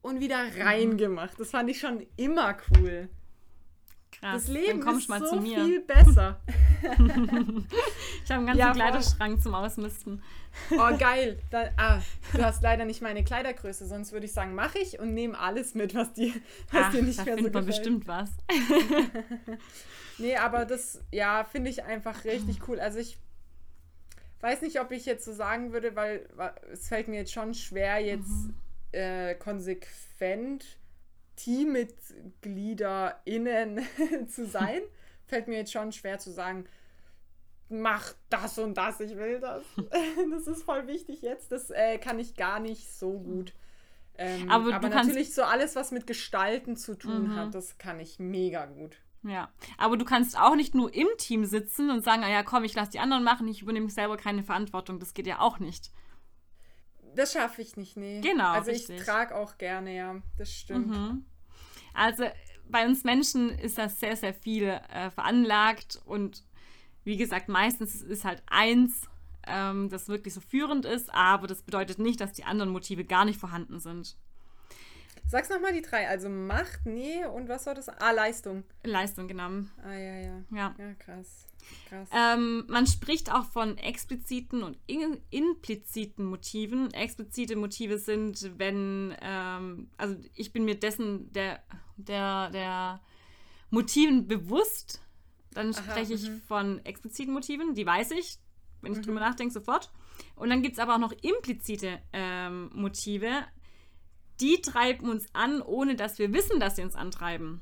und wieder Mhm. reingemacht. Das fand ich schon immer cool. Krass. Das Leben ist so zu mir. viel besser. Ich habe einen ganzen Ja. Kleiderschrank zum Ausmisten. Oh, geil. Da, ah, du hast leider nicht meine Kleidergröße, sonst würde ich sagen, mache ich und nehme alles mit, was dir, was Ach, dir nicht da mehr so gefällt. bestimmt was. Nee, aber das, ja, finde ich einfach richtig cool. Also ich weiß nicht, ob ich jetzt so sagen würde, weil es fällt mir jetzt schon schwer, jetzt Mhm. äh, konsequent TeammitgliederInnen zu sein. fällt mir jetzt schon schwer zu sagen, mach das und das, ich will das. das ist voll wichtig jetzt. Das äh, kann ich gar nicht so gut. Ähm, Aber aber natürlich so alles, was mit Gestalten zu tun Mhm. hat, das kann ich mega gut. Ja, aber du kannst auch nicht nur im Team sitzen und sagen, ah ja, komm, ich lasse die anderen machen, ich übernehme selber keine Verantwortung. Das geht ja auch nicht. Das schaffe ich nicht, nee. Genau, Also richtig. ich trage auch gerne, ja. Das stimmt. Mhm. Also bei uns Menschen ist das sehr, sehr viel äh, veranlagt und wie gesagt, meistens ist halt eins, ähm, das wirklich so führend ist, aber das bedeutet nicht, dass die anderen Motive gar nicht vorhanden sind. Sag's nochmal die drei. Also Macht, Nähe und was war das? Ah, Leistung. Leistung genommen. Ah, ja, ja. Ja. Ja, krass. Krass. Ähm, man spricht auch von expliziten und in, impliziten Motiven. Explizite Motive sind, wenn, ähm, also ich bin mir dessen der, der, der Motiven bewusst, dann Aha, spreche ich mhm. von expliziten Motiven, die weiß ich, wenn ich Mhm. drüber nachdenke, sofort. Und dann gibt es aber auch noch implizite ähm, Motive, die treiben uns an, ohne dass wir wissen, dass sie uns antreiben.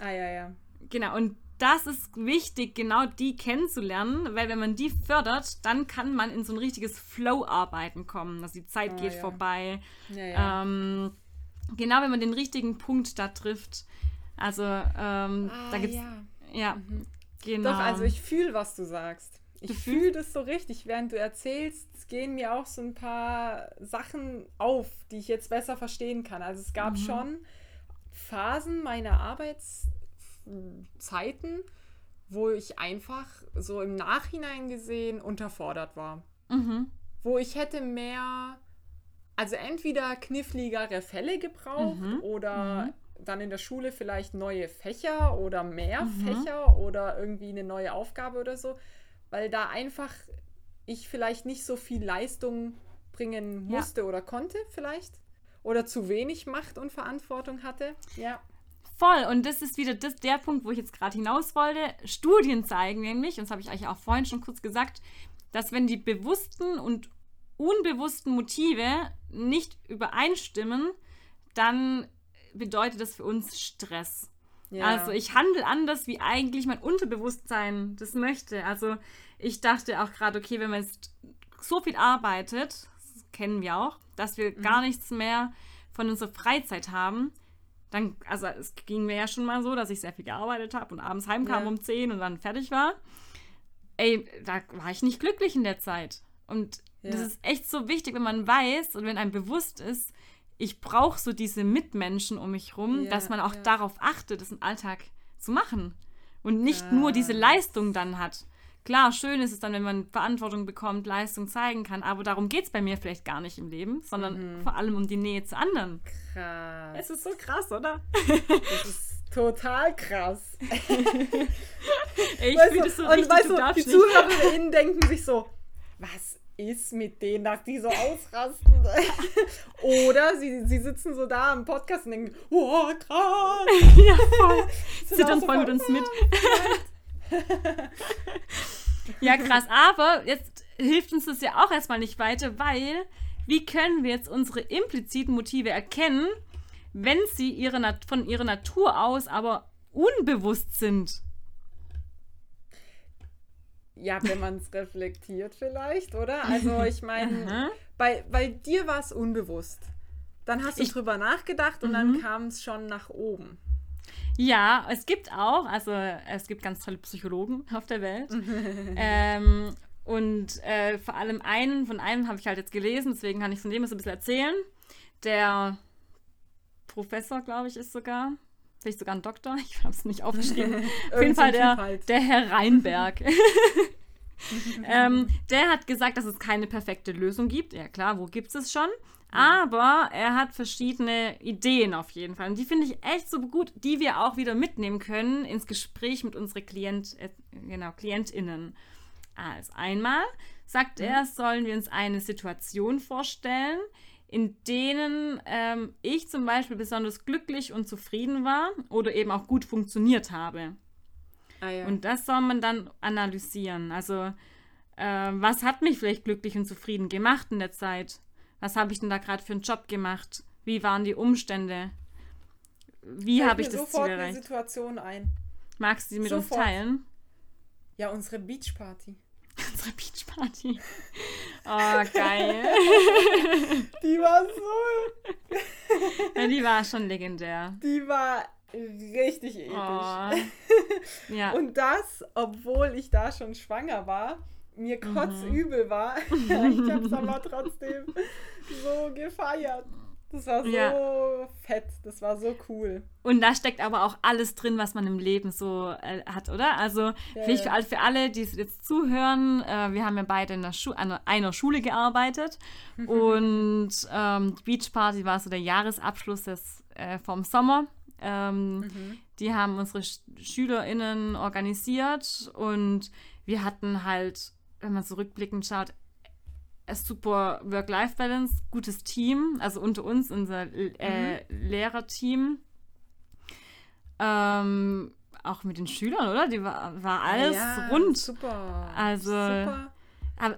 ah, ja, ja. Genau, und das ist wichtig, genau die kennenzulernen, weil wenn man die fördert, dann kann man in so ein richtiges Flow-Arbeiten kommen. Also die Zeit Ah, geht ja. vorbei. Ja, ja. Ähm, genau, wenn man den richtigen Punkt da trifft. Also, ähm, ah, da gibt's. ja. Ja, genau. Doch, also ich fühle, was du sagst. Ich fühle das so richtig. Während du erzählst, gehen mir auch so ein paar Sachen auf, die ich jetzt besser verstehen kann. Also es gab Mhm. schon Phasen meiner Arbeitszeiten, wo ich einfach so im Nachhinein gesehen unterfordert war. Mhm. Wo ich hätte mehr, also entweder kniffligere Fälle gebraucht Mhm. oder Mhm. dann in der Schule vielleicht neue Fächer oder mehr Mhm. Fächer oder irgendwie eine neue Aufgabe oder so, weil da einfach ich vielleicht nicht so viel Leistung bringen Ja. musste oder konnte vielleicht oder zu wenig Macht und Verantwortung hatte. Ja. Voll, und das ist wieder das, der Punkt, wo ich jetzt gerade hinaus wollte. Studien zeigen nämlich, und das habe ich eigentlich auch vorhin schon kurz gesagt, dass wenn die bewussten und unbewussten Motive nicht übereinstimmen, dann bedeutet das für uns Stress. ja. Also ich handle anders, wie eigentlich mein Unterbewusstsein das möchte. Also ich dachte auch gerade, okay, wenn man jetzt so viel arbeitet, das kennen wir auch, dass wir Mhm. gar nichts mehr von unserer Freizeit haben, dann, also es ging mir ja schon mal so, dass ich sehr viel gearbeitet habe und abends heimkam Ja. um 10 und dann fertig war. Ey, da war ich nicht glücklich in der Zeit. Und das Ja. ist echt so wichtig, wenn man weiß und wenn einem bewusst ist, ich brauche so diese Mitmenschen um mich rum, Ja, dass man auch darauf achtet, das im Alltag zu machen. Und nicht nur diese. Leistung dann hat. Klar, schön ist es dann, wenn man Verantwortung bekommt, Leistung zeigen kann, aber darum geht es bei mir vielleicht gar nicht im Leben, sondern Mhm. vor allem um die Nähe zu anderen. krass. Es ist so krass, oder? Das ist total krass. Ich Weißt du, das so und richtig, weißt du die. ZuhörerInnen denken sich so, was ist mit denen, dass die so ausrasten? Oder sie, sie sitzen so da im Podcast und denken, oh, krass. ja, voll. Zittern voll mit uns mit. ja, krass. Aber jetzt hilft uns das ja auch erstmal nicht weiter, weil wie können wir jetzt unsere impliziten Motive erkennen, wenn sie ihre Nat von ihrer Natur aus aber unbewusst sind? Ja, wenn man es reflektiert vielleicht, oder? Also ich meine, bei, bei dir war es unbewusst. Dann hast du Ich- drüber nachgedacht und dann kam es schon nach oben. Ja, es gibt auch, also es gibt ganz tolle Psychologen auf der Welt. ähm, und äh, vor allem einen, von einem habe ich halt jetzt gelesen, deswegen kann ich von dem jetzt ein bisschen erzählen. Der Professor, glaube ich, ist sogar, vielleicht sogar ein Doktor, ich habe es nicht aufgeschrieben. auf jeden so Fall der, halt. der Herr Reinberg. ähm, der hat gesagt, dass es keine perfekte Lösung gibt. Ja klar, wo gibt es schon? Aber er hat verschiedene Ideen auf jeden Fall. Und die finde ich echt so gut, die wir auch wieder mitnehmen können ins Gespräch mit unseren Klient, äh, genau, KlientInnen. Also einmal sagt er, sollen wir uns eine Situation vorstellen, in denen ähm, ich zum Beispiel besonders glücklich und zufrieden war oder eben auch gut funktioniert habe. Ah, ja. Und das soll man dann analysieren. Also, äh, was hat mich vielleicht glücklich und zufrieden gemacht in der Zeit? Was habe ich denn da gerade für einen Job gemacht? Wie waren die Umstände? Wie habe ich das sofort Ziel eine erreicht? Situation ein. Magst du sie mit Sofort. uns teilen? Ja, unsere Beachparty. Unsere Beachparty. Oh, geil. Die war so, ja, die war schon legendär. die war richtig episch. Oh. Ja. Und das, obwohl ich da schon schwanger war, mir Mhm. kotzübel war. ich hab's aber trotzdem so gefeiert. Das war so Ja. fett, das war so cool. Und da steckt aber auch alles drin, was man im Leben so äh, hat, oder? Also vielleicht ja. Für, alle, für alle, die jetzt zuhören, äh, wir haben ja beide in Schu an einer Schule gearbeitet und ähm, die Beach Party war so der Jahresabschluss des, äh, vom Sommer. Ähm, Die haben unsere Sch SchülerInnen organisiert und wir hatten halt, wenn man so rückblickend schaut, ein super Work-Life-Balance, gutes Team, also unter uns, unser äh, Lehrerteam. Ähm, auch mit den Schülern, oder? Die war, war alles Ja, rund. Super. Also, super.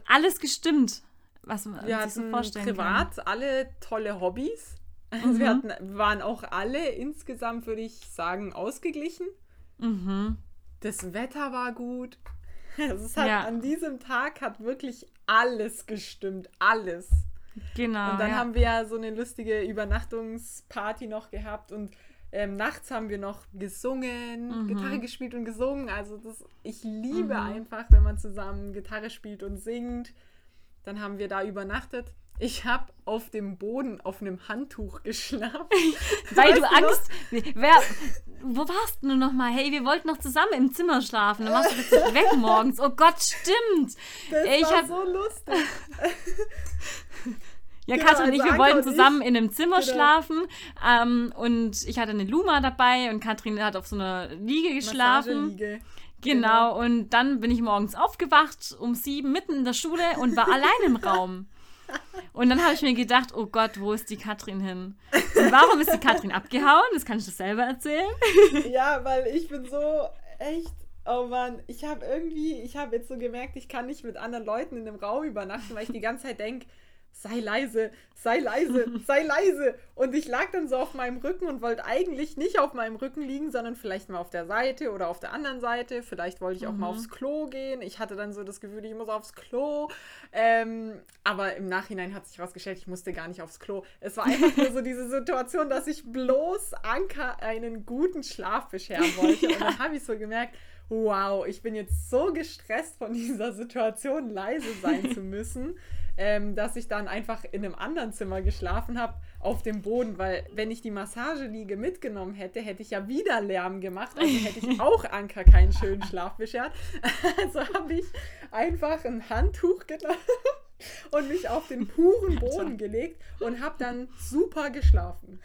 Alles gestimmt, was man Wir sich so vorstellen privat alle tolle Hobbys. Also wir hatten, waren auch alle insgesamt, würde ich sagen, ausgeglichen. kann. Mhm. Das Wetter war gut. Also hat, Ja. An diesem Tag hat wirklich alles gestimmt. Alles. Genau. Und dann ja. haben wir ja so eine lustige Übernachtungsparty noch gehabt und ähm, nachts haben wir noch gesungen, Mhm. Gitarre gespielt und gesungen. Also das, ich liebe einfach, wenn man zusammen Gitarre spielt und singt. Dann haben wir da übernachtet. Ich habe auf dem Boden auf einem Handtuch geschlafen. Weil du Angst. Wer, wo warst du nochmal? Hey, wir wollten noch zusammen im Zimmer schlafen. Dann warst du plötzlich weg morgens. Oh Gott, stimmt. Das Ich war hab- so lustig. Ja, Genau, Katrin und ich, also wir Anke wollten zusammen in einem Zimmer genau. schlafen. Ähm, und ich hatte eine Luma dabei und Katrin hat auf so einer Liege geschlafen. Massageliege. Genau, und dann bin ich morgens aufgewacht um sieben mitten in der Schule und war allein im Raum. Und dann habe ich mir gedacht, oh Gott, wo ist die Katrin hin? Und warum ist die Katrin abgehauen? Das kann ich dir selber erzählen. Ja, weil ich bin so echt. Oh Mann, ich habe irgendwie, ich habe jetzt so gemerkt, ich kann nicht mit anderen Leuten in einem Raum übernachten, weil ich die ganze Zeit denke, sei leise, sei leise, sei leise. Und ich lag dann so auf meinem Rücken und wollte eigentlich nicht auf meinem Rücken liegen, sondern vielleicht mal auf der Seite oder auf der anderen Seite. Vielleicht wollte ich auch mal aufs Klo gehen. Ich hatte dann so das Gefühl, ich muss aufs Klo. Ähm, aber im Nachhinein hat sich herausgestellt, ich musste gar nicht aufs Klo. Es war einfach nur so diese Situation, dass ich bloß Anker einen guten Schlaf bescheren wollte. Und dann habe ich so gemerkt, wow, ich bin jetzt so gestresst von dieser Situation, leise sein zu müssen, ähm, dass ich dann einfach in einem anderen Zimmer geschlafen habe, auf dem Boden, weil wenn ich die Massageliege mitgenommen hätte, hätte ich ja wieder Lärm gemacht, also hätte ich auch Anker keinen schönen Schlaf beschert. Also habe ich einfach ein Handtuch genommen und mich auf den puren Boden gelegt und habe dann super geschlafen.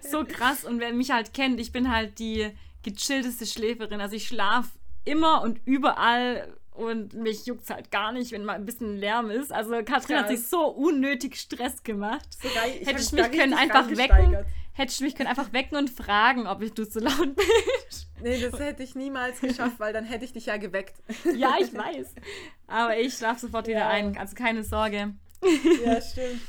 So krass. Und wer mich halt kennt, ich bin halt die gechillteste Schläferin. Also ich schlafe immer und überall und mich juckt halt gar nicht, wenn mal ein bisschen Lärm ist. Also Katrin hat Krass. sich so unnötig Stress gemacht. So ich Hättest du mich können einfach wecken. Hättest du mich können einfach wecken und fragen, ob ich du zu laut bin. Nee, das hätte ich niemals geschafft, weil dann hätte ich dich ja geweckt. ja, ich weiß. Aber ich schlafe sofort wieder Ja. ein. Also keine Sorge. Ja, stimmt.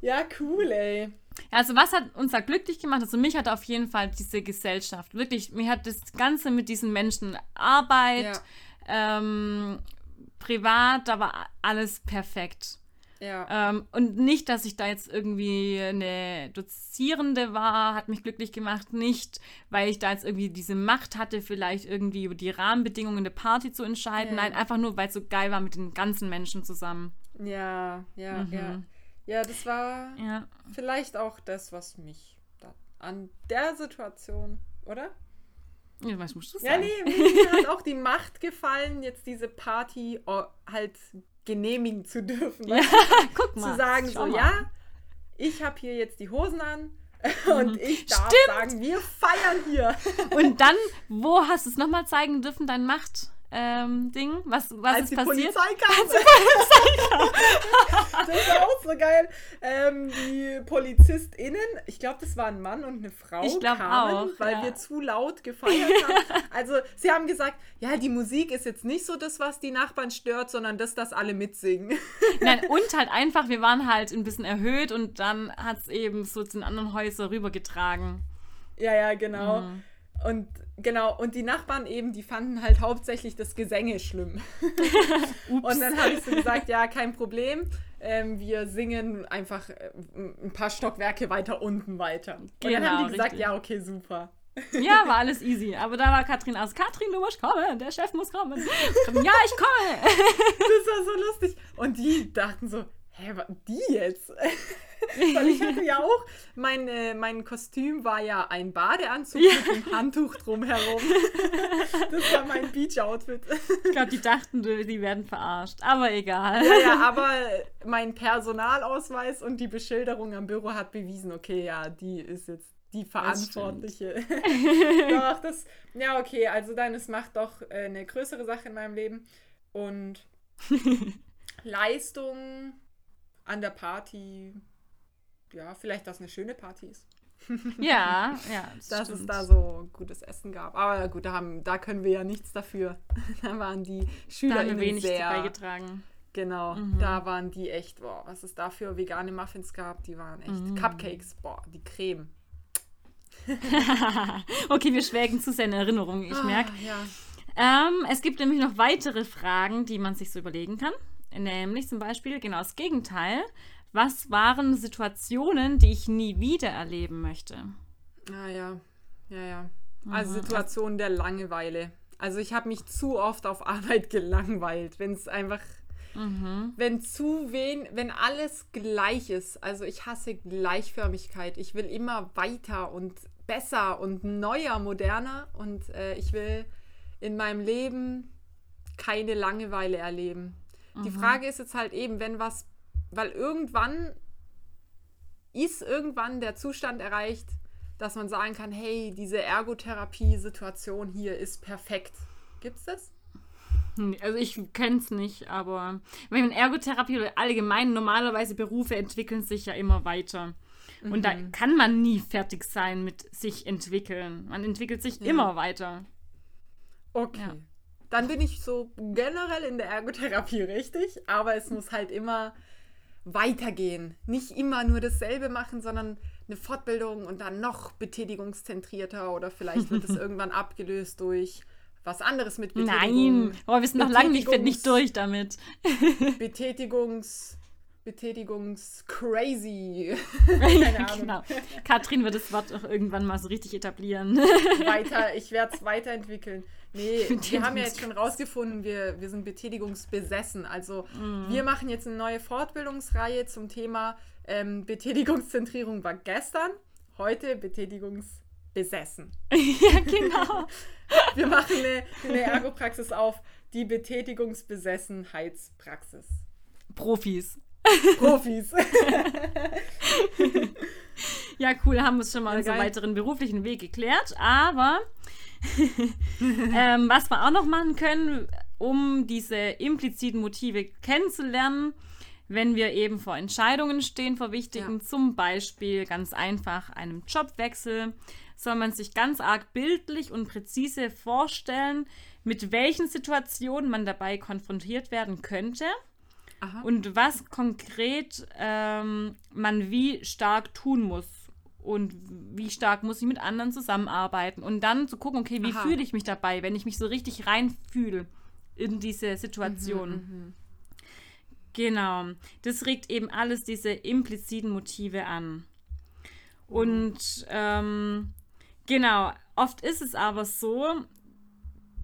Ja, cool, ey. Also was hat uns da glücklich gemacht? Also mich hat auf jeden Fall diese Gesellschaft. Wirklich, mir hat das Ganze mit diesen Menschen Arbeit, ähm, privat, da war alles perfekt. Ja. Ähm, und nicht, dass ich da jetzt irgendwie eine Dozierende war, hat mich glücklich gemacht. Nicht, weil ich da jetzt irgendwie diese Macht hatte, vielleicht irgendwie über die Rahmenbedingungen der Party zu entscheiden. Ja. Nein, einfach nur, weil es so geil war mit den ganzen Menschen zusammen. Ja, ja, Mhm. ja. Ja, das war Ja. vielleicht auch das, was mich an der Situation, oder? Ja was musst du Ja, sagen? nee, mir hat auch die Macht gefallen, jetzt diese Party oh, halt genehmigen zu dürfen. Ja, guck mal. Zu sagen, so, mal. ja, ich habe hier jetzt die Hosen an und ich darf Stimmt. sagen, wir feiern hier. Und dann, wo hast du es nochmal zeigen dürfen, dein Macht? Ähm, Ding, was, was Als ist die passiert? Polizei kam. das war auch so geil. Ähm, die PolizistInnen, ich glaube, das war ein Mann und eine Frau, Ich kamen, auch, weil ja. wir zu laut gefeiert haben. Also, sie haben gesagt, ja, die Musik ist jetzt nicht so das, was die Nachbarn stört, sondern das, dass alle mitsingen. Nein, und halt einfach, wir waren halt ein bisschen erhöht und dann hat es eben so zu den anderen Häusern rübergetragen. ja, ja, genau. Mhm. Und genau, und die Nachbarn eben, die fanden halt hauptsächlich das Gesänge schlimm. und dann habe ich so gesagt, ja, kein Problem. Ähm, wir singen einfach äh, ein paar Stockwerke weiter unten weiter. Und dann Genau, haben die gesagt, richtig. ja, okay, super. Ja, war alles easy. Aber da war Katrin aus. Katrin, du musst kommen. Der Chef muss kommen. Ja, ich komme. Das war so lustig. Und die dachten so, hä, die jetzt? Weil ich hatte ja auch, mein, äh, mein Kostüm war ja ein Badeanzug Ja. mit einem Handtuch drumherum. Das war mein Beach-Outfit. Ich glaube, die dachten, die werden verarscht. Aber egal. Ja, ja, aber mein Personalausweis und die Beschilderung am Büro hat bewiesen, okay, ja, die ist jetzt die Verantwortliche. doch, das, ja, okay, also dann, es macht doch äh, eine größere Sache in meinem Leben. Und Leistung an der Party, ja, vielleicht, dass eine schöne Party ist. Ja, ja. Das Dass es stimmt. da so gutes Essen gab. Aber gut, da, haben, da können wir ja nichts dafür. Da waren die SchülerInnen wenig sehr... beigetragen. Genau, Mhm. da waren die echt, boah, was es da für vegane Muffins gab, die waren echt Mhm. Cupcakes, boah, die Creme. okay, wir schwelgen zu sehr in Erinnerung, ich merke. Ah, ja. Ähm, es gibt nämlich noch weitere Fragen, die man sich so überlegen kann. Nämlich zum Beispiel genau das Gegenteil. Was waren Situationen, die ich nie wieder erleben möchte? Ah ja, ja, ja. Also Mhm. Situationen der Langeweile. Also ich habe mich zu oft auf Arbeit gelangweilt, wenn es einfach, Mhm. wenn zu wen, wenn alles gleich ist. Also ich hasse Gleichförmigkeit. Ich will immer weiter und besser und neuer, moderner und äh, ich will in meinem Leben keine Langeweile erleben. Die Frage ist jetzt halt eben, wenn was, weil irgendwann ist irgendwann der Zustand erreicht, dass man sagen kann, hey, diese Ergotherapie-Situation hier ist perfekt. Gibt's das? Hm, Also ich kenne es nicht, aber wenn man Ergotherapie oder allgemein normalerweise Berufe entwickeln sich ja immer weiter. Und da Mhm. kann man nie fertig sein mit sich entwickeln. Man entwickelt sich immer weiter. Okay. Ja. Dann bin ich so generell in der Ergotherapie richtig, aber es muss halt immer weitergehen. Nicht immer nur dasselbe machen, sondern eine Fortbildung und dann noch betätigungszentrierter oder vielleicht wird es irgendwann abgelöst durch was anderes mit Betätigung. Nein, aber wir sind noch lange nicht, nicht durch damit. Betätigungs... Betätigungs-crazy. Keine Ahnung. genau. Katrin wird das Wort auch irgendwann mal so richtig etablieren. weiter, ich werde es weiterentwickeln. Nee, wir haben ja jetzt schon rausgefunden, wir, wir sind betätigungsbesessen. Also Mhm. wir machen jetzt eine neue Fortbildungsreihe zum Thema ähm, Betätigungszentrierung war gestern, heute Betätigungsbesessen. ja, genau. Wir machen eine, eine Ergopraxis auf, die Betätigungsbesessenheitspraxis. Profis. Profis. Ja, cool, haben wir schon mal Ja, unseren geil. weiteren beruflichen Weg geklärt. Aber ähm, was wir auch noch machen können, um diese impliziten Motive kennenzulernen, wenn wir eben vor Entscheidungen stehen, vor wichtigen, Ja. zum Beispiel ganz einfach einem Jobwechsel, soll man sich ganz arg bildlich und präzise vorstellen, mit welchen Situationen man dabei konfrontiert werden könnte Aha. und was konkret ähm, man wie stark tun muss und wie stark muss ich mit anderen zusammenarbeiten und dann zu gucken, okay, wie fühle ich mich dabei, wenn ich mich so richtig reinfühle in diese Situation. Mhm, Genau. Das regt eben alles diese impliziten Motive an. Und ähm, genau, oft ist es aber so,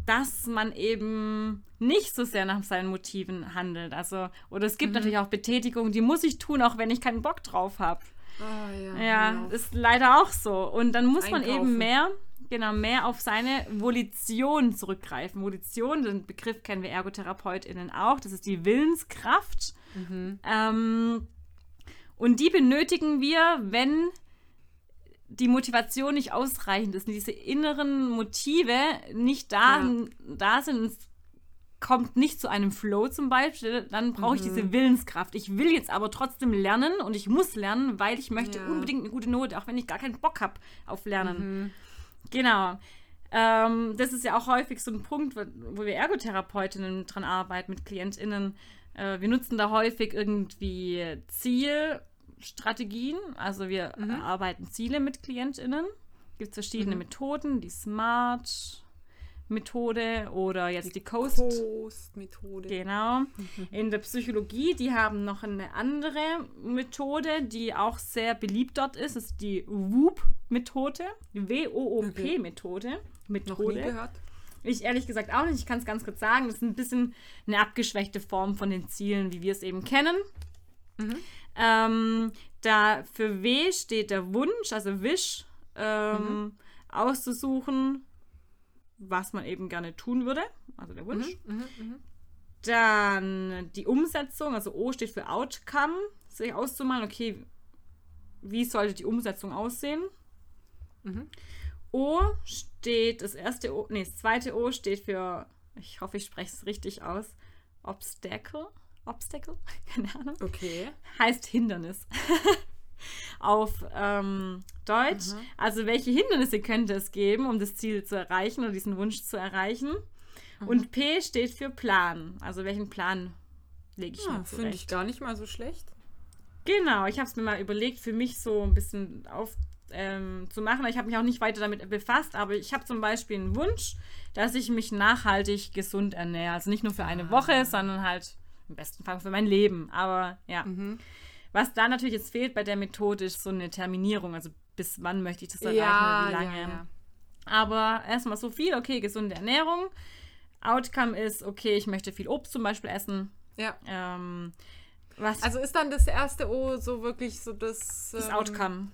dass man eben nicht so sehr nach seinen Motiven handelt. Also, oder es gibt Mhm. natürlich auch Betätigungen, die muss ich tun, auch wenn ich keinen Bock drauf habe. Ah, ja, Ja, genau. ist leider auch so. Und dann muss man Einkaufen. eben mehr, genau, mehr auf seine Volition zurückgreifen. Volition, den Begriff kennen wir ErgotherapeutInnen auch. Das ist die Willenskraft. Mhm. Ähm, und die benötigen wir, wenn die Motivation nicht ausreichend ist, diese inneren Motive nicht da, Ja. da sind, kommt nicht zu einem Flow zum Beispiel, dann brauche ich Mhm. diese Willenskraft. Ich will jetzt aber trotzdem lernen und ich muss lernen, weil ich möchte Ja. unbedingt eine gute Note, auch wenn ich gar keinen Bock habe auf Lernen. Mhm. Genau. Ähm, das ist ja auch häufig so ein Punkt, wo, wir Ergotherapeutinnen dran arbeiten mit KlientInnen. Äh, wir nutzen da häufig irgendwie Zielstrategien. Also wir Mhm. arbeiten Ziele mit KlientInnen. Gibt es verschiedene Methoden, die Smart-Methode oder jetzt die Coast. Post-Methode. Genau. In der Psychologie, die haben noch eine andere Methode, die auch sehr beliebt dort ist. Das ist die WOOP-Methode. W-O-O-P-Methode. Noch nie Methode. gehört. Ich ehrlich gesagt auch nicht. Ich kann es ganz kurz sagen. Das ist ein bisschen eine abgeschwächte Form von den Zielen, wie wir es eben kennen. Ähm, da für W steht der Wunsch, also Wish, ähm, auszusuchen, was man eben gerne tun würde. Also der Wunsch. Mhm, mhm. Dann die Umsetzung, also O steht für Outcome, sich auszumalen, okay, wie sollte die Umsetzung aussehen? Mhm. O steht, das erste O, nee, das zweite O steht für, ich hoffe, ich spreche es richtig aus, Obstacle. Obstacle? Keine Ahnung. Okay. Heißt Hindernis. Auf ähm, Deutsch. Also, welche Hindernisse könnte es geben, um das Ziel zu erreichen oder diesen Wunsch zu erreichen? Und P steht für Plan. Also, welchen Plan lege ich Ja, mir Finde ich zurecht? gar nicht mal so schlecht. Genau, ich habe es mir mal überlegt, für mich so ein bisschen auf ähm, zu machen. Ich habe mich auch nicht weiter damit befasst, aber ich habe zum Beispiel einen Wunsch, dass ich mich nachhaltig gesund ernähre. Also nicht nur für eine Woche, sondern halt im besten Fall für mein Leben. Aber ja. Was da natürlich jetzt fehlt bei der Methode, ist so eine Terminierung. Also bis wann möchte ich das erreichen oder wie lange. ja, ja. Aber erstmal so viel, okay, gesunde Ernährung. Outcome ist, okay, ich möchte viel Obst zum Beispiel essen. Ja. Ähm, was Also ist dann das erste O so wirklich so das. das ähm, Outcome?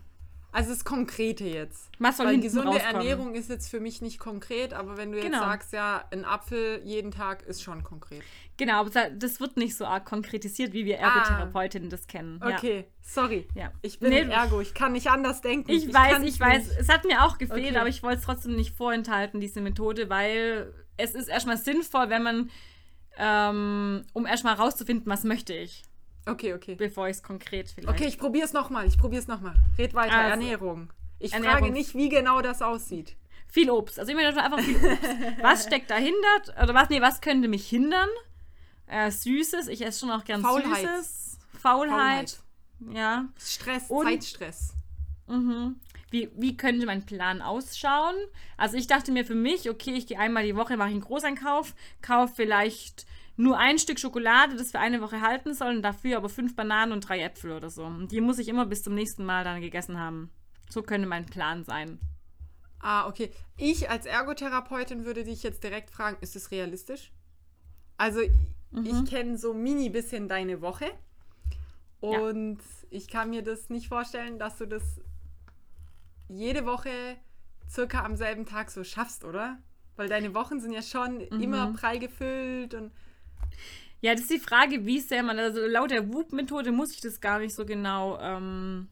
Also das Konkrete jetzt. Was soll Weil gesunde rauskommen? Ernährung ist jetzt für mich nicht konkret, aber wenn du jetzt Genau. sagst, ja, ein Apfel jeden Tag ist schon konkret. Genau, aber da- das wird nicht so arg konkretisiert, wie wir Ergotherapeutinnen das kennen. Okay, sorry. Ja. Ich bin Nee, Ergo, ich kann nicht anders denken. Ja. Ich, weiß, ich weiß. nicht. Es hat mir auch gefehlt, Okay. aber ich wollte es trotzdem nicht vorenthalten, diese Methode, weil es ist erstmal sinnvoll, wenn man, ähm, um erstmal rauszufinden, was möchte ich, Okay, okay. bevor ich es konkret vielleicht. Okay, ich probier's nochmal. Ich probier's nochmal. Red weiter. Also, Ernährung. Ich Ernährung. frage nicht, wie genau das aussieht. Viel Obst. Also ich möchte einfach viel Obst. was steckt dahinter? Oder was, nee, was könnte mich hindern? Äh, Süßes. Ich esse schon auch gern Faulheit. Süßes. Faulheit. Ja. Stress, Und- Zeitstress. Mhm. Wie, wie könnte mein Plan ausschauen? Also ich dachte mir für mich, okay, ich gehe einmal die Woche, mache ich einen Großeinkauf, kaufe vielleicht nur ein Stück Schokolade, das für eine Woche halten soll und dafür aber fünf Bananen und drei Äpfel oder so. Und die muss ich immer bis zum nächsten Mal dann gegessen haben. So könnte mein Plan sein. Ah, okay. Ich als Ergotherapeutin würde dich jetzt direkt fragen, ist es realistisch? Also, Mhm. ich kenne so mini bisschen deine Woche und ich kann mir das nicht vorstellen, dass du das jede Woche circa am selben Tag so schaffst, oder? Weil deine Wochen sind ja schon Mhm. immer prall gefüllt und Ja, das ist die Frage, wie sehr man, also laut der WUP-Methode muss ich das gar nicht so genau ähm,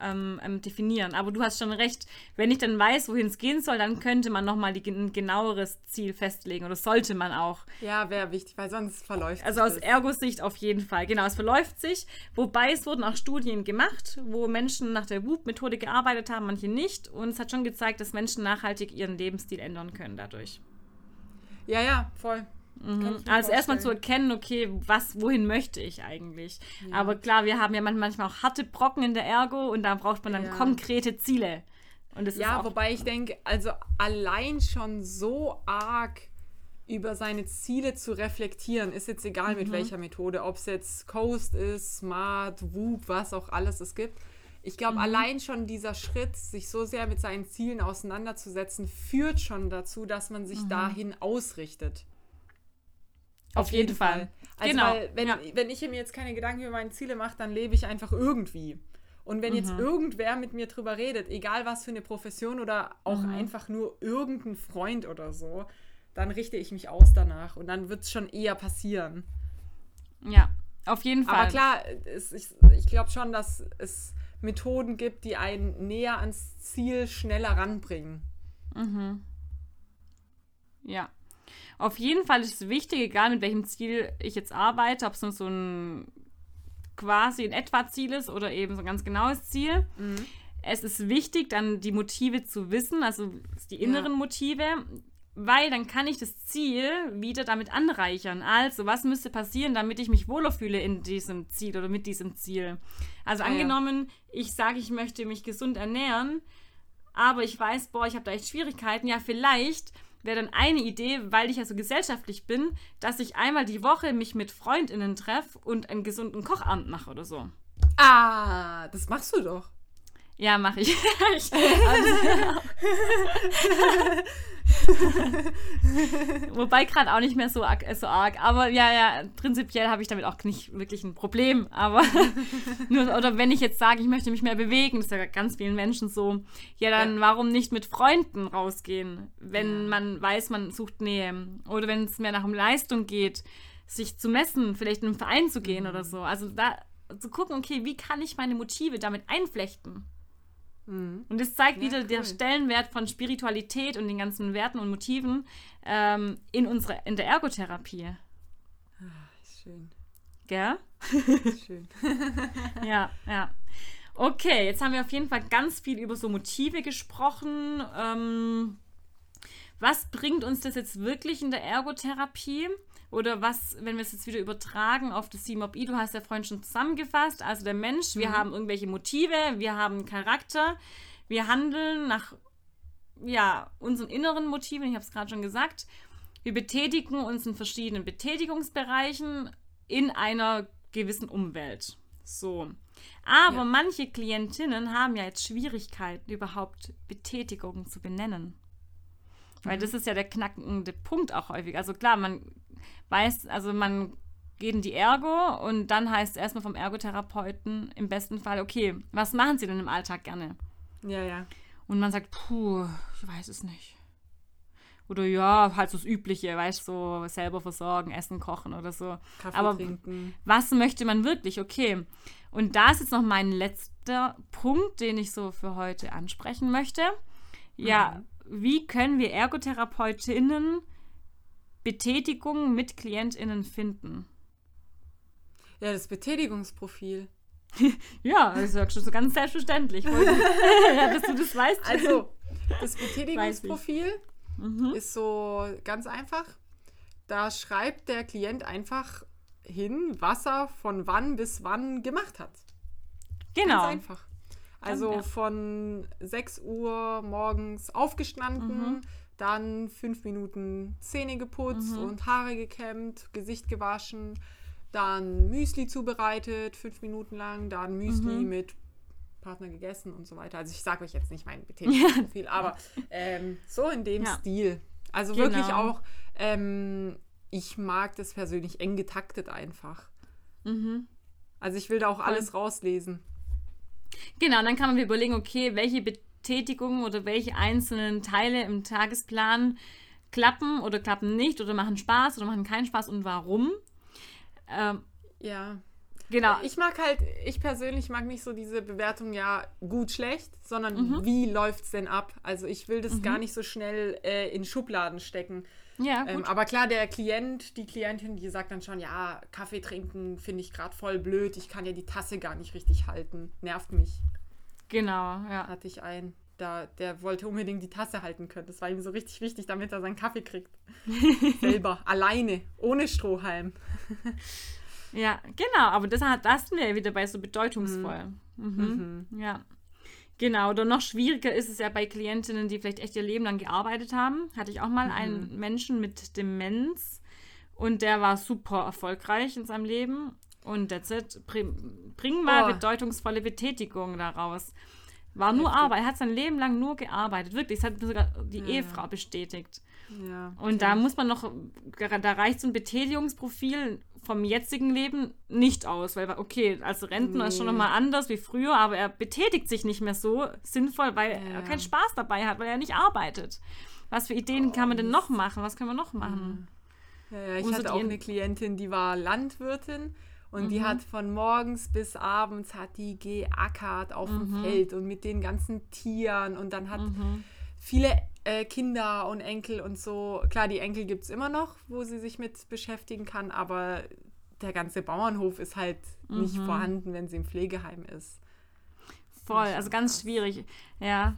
ähm, ähm, definieren. Aber du hast schon recht, wenn ich dann weiß, wohin es gehen soll, dann könnte man nochmal ein genaueres Ziel festlegen oder sollte man auch. ja, wäre wichtig, weil sonst verläuft Also sich aus. Ergo-Sicht auf jeden Fall. Genau, es verläuft sich. Wobei es wurden auch Studien gemacht, wo Menschen nach der WUP-Methode gearbeitet haben, manche nicht. Und es hat schon gezeigt, dass Menschen nachhaltig ihren Lebensstil ändern können dadurch. Ja, ja, voll. Mir Also erstmal zu erkennen, okay, was, wohin möchte ich eigentlich? Aber klar, wir haben ja man- manchmal auch harte Brocken in der Ergo und da braucht man dann Ja. konkrete Ziele. Und das Ja, ist auch, wobei ich denke, also allein schon so arg über seine Ziele zu reflektieren, ist jetzt egal mit welcher Methode, ob es jetzt Coast ist, Smart, Whoop, was auch alles es gibt. Ich glaube, allein schon dieser Schritt, sich so sehr mit seinen Zielen auseinanderzusetzen, führt schon dazu, dass man sich dahin ausrichtet. Auf, jeden, Fall. Also, genau. weil, wenn, ja. wenn ich mir jetzt keine Gedanken über meine Ziele mache, dann lebe ich einfach irgendwie. Und wenn Mhm. jetzt irgendwer mit mir drüber redet, egal was für eine Profession oder auch Mhm. einfach nur irgendein Freund oder so, dann richte ich mich aus danach und dann wird es schon eher passieren. ja, auf jeden Fall. Aber klar, es, ich, ich glaube schon, dass es Methoden gibt, die einen näher ans Ziel schneller ranbringen. Ja. Auf jeden Fall ist es wichtig, egal mit welchem Ziel ich jetzt arbeite, ob es nur so ein quasi ein Etwa-Ziel ist oder eben so ein ganz genaues Ziel. Es ist wichtig, dann die Motive zu wissen, also die inneren Motive, weil dann kann ich das Ziel wieder damit anreichern. Also, was müsste passieren, damit ich mich wohler fühle in diesem Ziel oder mit diesem Ziel? Also, Ah, ja. angenommen, ich sage, ich möchte mich gesund ernähren, aber ich weiß, boah, ich habe da echt Schwierigkeiten. Ja, vielleicht wäre dann eine Idee, weil ich ja so gesellschaftlich bin, dass ich einmal die Woche mich mit FreundInnen treffe und einen gesunden Kochabend mache oder so. Ah, das machst du doch. Ja, mache ich. ich also, Wobei gerade auch nicht mehr so, arg- äh, so arg. Aber ja, ja, prinzipiell habe ich damit auch nicht wirklich ein Problem. Aber nur, oder wenn ich jetzt sage, ich möchte mich mehr bewegen, das ist ja ganz vielen Menschen so, ja, dann Ja. warum nicht mit Freunden rausgehen, wenn Ja. man weiß, man sucht Nähe. Oder wenn es mehr nach um Leistung geht, sich zu messen, vielleicht in einen Verein zu gehen oder so. Also da zu gucken, okay, wie kann ich meine Motive damit einflechten? Und das zeigt Ja, wieder der cool. Stellenwert von Spiritualität und den ganzen Werten und Motiven ähm, in, unserer, in der Ergotherapie. Schön, Gell? schön. Ja, ja. Okay, jetzt haben wir auf jeden Fall ganz viel über so Motive gesprochen. Ähm, was bringt uns das jetzt wirklich in der Ergotherapie? Oder was, wenn wir es jetzt wieder übertragen auf das CMOP-I, du hast ja vorhin schon zusammengefasst, also der Mensch, wir haben irgendwelche Motive, wir haben Charakter, wir handeln nach ja, unseren inneren Motiven, ich habe es gerade schon gesagt. Wir betätigen uns in verschiedenen Betätigungsbereichen in einer gewissen Umwelt. So. Aber Ja. manche Klientinnen haben ja jetzt Schwierigkeiten, überhaupt Betätigungen zu benennen. Weil das ist ja der knackende Punkt auch häufig. Also klar, man weiß, also man geht in die Ergo und dann heißt es erstmal vom Ergotherapeuten im besten Fall, okay, was machen Sie denn im Alltag gerne? Ja, ja. Und man sagt, puh, ich weiß es nicht. Oder ja, halt so das Übliche, weißt du, so selber versorgen, essen, kochen oder so. Kaffee Aber trinken. was möchte man wirklich? Okay. Und da ist jetzt noch mein letzter Punkt, den ich so für heute ansprechen möchte. Ja, wie können wir ErgotherapeutInnen Betätigungen mit KlientInnen finden? Ja, das Betätigungsprofil. Ja, das sagst du so ganz selbstverständlich. Ja, dass du das weißt. Also, das Betätigungsprofil Mhm. ist so ganz einfach. Da schreibt der Klient einfach hin, was er von wann bis wann gemacht hat. genau. Ganz einfach. Also ja. von 6 Uhr morgens aufgestanden, Mhm. Dann fünf Minuten Zähne geputzt und Haare gekämmt, Gesicht gewaschen, dann Müsli zubereitet, fünf Minuten lang, dann Müsli Mhm. mit Partner gegessen und so weiter. Also ich sage euch jetzt nicht mein Betätigungsprofil, aber ähm, so in dem Ja. Stil. Also Genau. wirklich auch, ähm, ich mag das persönlich eng getaktet einfach. Mhm. Also ich will da auch alles rauslesen. Genau, dann kann man mir überlegen, okay, welche Betätigungen oder welche einzelnen Teile im Tagesplan klappen oder klappen nicht oder machen Spaß oder machen keinen Spaß und warum. Ähm, Ja. genau. Ich mag halt, ich persönlich mag nicht so diese Bewertung, ja, gut, schlecht, sondern Mhm. wie läuft es denn ab? Also ich will das gar nicht so schnell äh, in Schubladen stecken. ja, Ähm, aber klar, der Klient, die Klientin, die sagt dann schon, ja, Kaffee trinken finde ich gerade voll blöd, ich kann ja die Tasse gar nicht richtig halten. Nervt mich, genau, ja. hatte ich einen. Da, der wollte unbedingt die Tasse halten können. Das war ihm so richtig wichtig, damit er seinen Kaffee kriegt. Selber, alleine, ohne Strohhalm. Ja, genau, aber das, hat, das sind wir wieder bei so bedeutungsvoll. Mhm. Ja. Genau, oder noch schwieriger ist es ja bei Klientinnen, die vielleicht echt ihr Leben lang gearbeitet haben. Hatte ich auch mal mhm. einen Menschen mit Demenz und der war super erfolgreich in seinem Leben. Und that's it. Bring, mal oh. bedeutungsvolle Betätigung daraus. War nur Arbeit. Er hat sein Leben lang nur gearbeitet. Wirklich. Das hat sogar die ja. Ehefrau bestätigt. Ja, und da muss man noch, da reicht so ein Betätigungsprofil vom jetzigen Leben nicht aus, weil, okay, als Rentner nee. ist schon nochmal anders wie früher, aber er betätigt sich nicht mehr so sinnvoll, weil ja. er keinen Spaß dabei hat, weil er nicht arbeitet. Was für Ideen oh, kann man denn noch machen? Was können wir noch machen? Ja, ja ich hatte auch eine Klientin, die war Landwirtin und mhm. die hat von morgens bis abends hat die geackert auf mhm. dem Feld und mit den ganzen Tieren und dann hat mhm. viele äh, Kinder und Enkel und so. Klar, die Enkel gibt es immer noch, wo sie sich mit beschäftigen kann, aber der ganze Bauernhof ist halt nicht mhm. vorhanden, wenn sie im Pflegeheim ist. Voll, also ganz schwierig. Ja.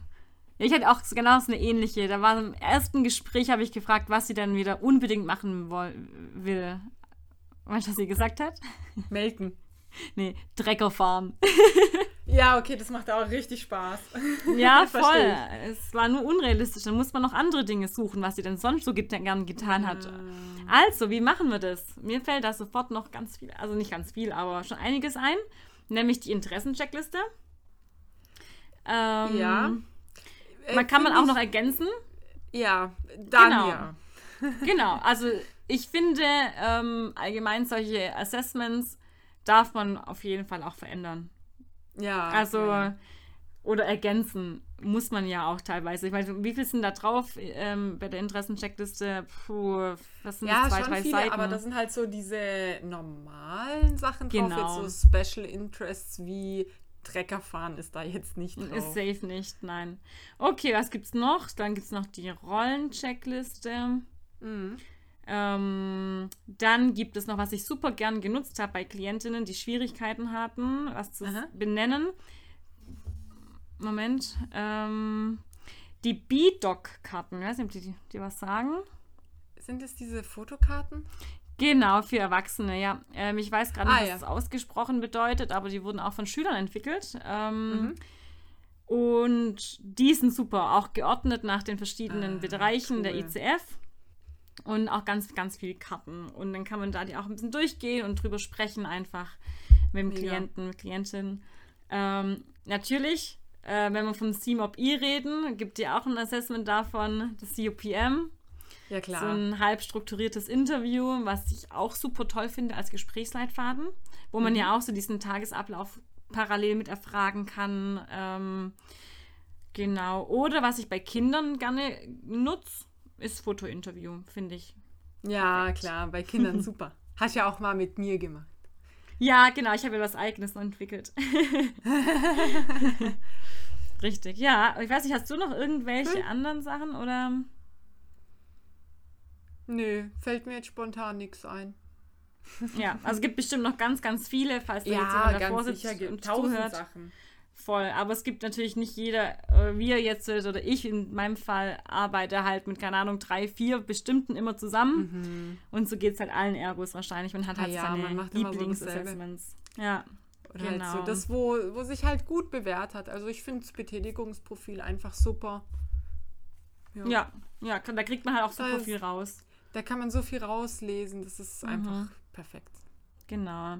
Ich hatte auch genau so eine ähnliche. Da war im ersten Gespräch, habe ich gefragt, was sie dann wieder unbedingt machen will. Weißt du, was sie gesagt hat? Melken. Nee, Trecker fahren. Ja, okay, das macht auch richtig Spaß. Ja, voll. es war nur unrealistisch. Dann muss man noch andere Dinge suchen, was sie denn sonst so get gern getan hat. Mm. Also, wie machen wir das? Mir fällt da sofort noch ganz viel, also nicht ganz viel, aber schon einiges ein. Nämlich die Interessencheckliste. Ähm, ja. Man kann man auch noch ergänzen. Ja, dann genau. ja. genau, also ich finde ähm, allgemein solche Assessments darf man auf jeden Fall auch verändern. Ja. Also, ja. oder ergänzen muss man ja auch teilweise. Ich meine, wie viel sind da drauf ähm, bei der Interessencheckliste? Puh, was sind ja, das? Zwei, drei viele, Seiten? aber da sind halt so diese normalen Sachen drauf. Genau. Jetzt so Special Interests wie Treckerfahren ist da jetzt nicht drauf. Ist safe nicht, nein. Okay, was gibt's noch? Dann gibt es noch die Rollencheckliste. Mhm. Ähm, dann gibt es noch, was ich super gern genutzt habe bei Klientinnen, die Schwierigkeiten hatten, was zu Aha. benennen. Moment. Ähm, die B-Doc-Karten. Ich weiß nicht, ob die, die was sagen. Sind es diese Fotokarten? Genau, für Erwachsene, ja. Ähm, ich weiß gerade nicht, ah, was ja. das ausgesprochen bedeutet, aber die wurden auch von Schülern entwickelt. Ähm, mhm. Und die sind super, auch geordnet nach den verschiedenen ah, Bereichen cool. der ICF und auch ganz, ganz viele Karten. Und dann kann man da die auch ein bisschen durchgehen und drüber sprechen, einfach mit dem Klienten, mit Klientin. Ähm, natürlich, äh, wenn wir vom CMOP-I reden, gibt ja auch ein Assessment davon, das COPM. Ja, klar. So ein halb strukturiertes Interview, was ich auch super toll finde als Gesprächsleitfaden, wo man mhm. ja auch so diesen Tagesablauf parallel mit erfragen kann. Ähm, genau. Oder was ich bei Kindern gerne nutze, ist Fotointerview, finde ich. Ja, Perfekt. klar, bei Kindern super. Hast ja auch mal mit mir gemacht. Ja, genau, ich habe ja was Eigenes entwickelt. Richtig, ja. Ich weiß nicht, hast du noch irgendwelche hm. anderen Sachen oder? Nö, fällt mir jetzt spontan nichts ein. ja, also es gibt bestimmt noch ganz, ganz viele, falls da ja, jetzt jemand davor sitzt und zuhört. Sachen. Voll, aber es gibt natürlich nicht jeder, äh, wir jetzt oder ich in meinem Fall arbeite halt mit, keine Ahnung, drei, vier bestimmten immer zusammen. Mhm. Und so geht es halt allen Ergos wahrscheinlich. Man hat halt ah, ja, seine Lieblingsassessments. Ja. Oder genau. halt so das, wo, wo sich halt gut bewährt hat. Also ich finde das Betätigungsprofil einfach super. Ja, ja, ja, da kriegt man halt auch super viel raus. Da kann man so viel rauslesen, das ist mhm. einfach perfekt. Genau.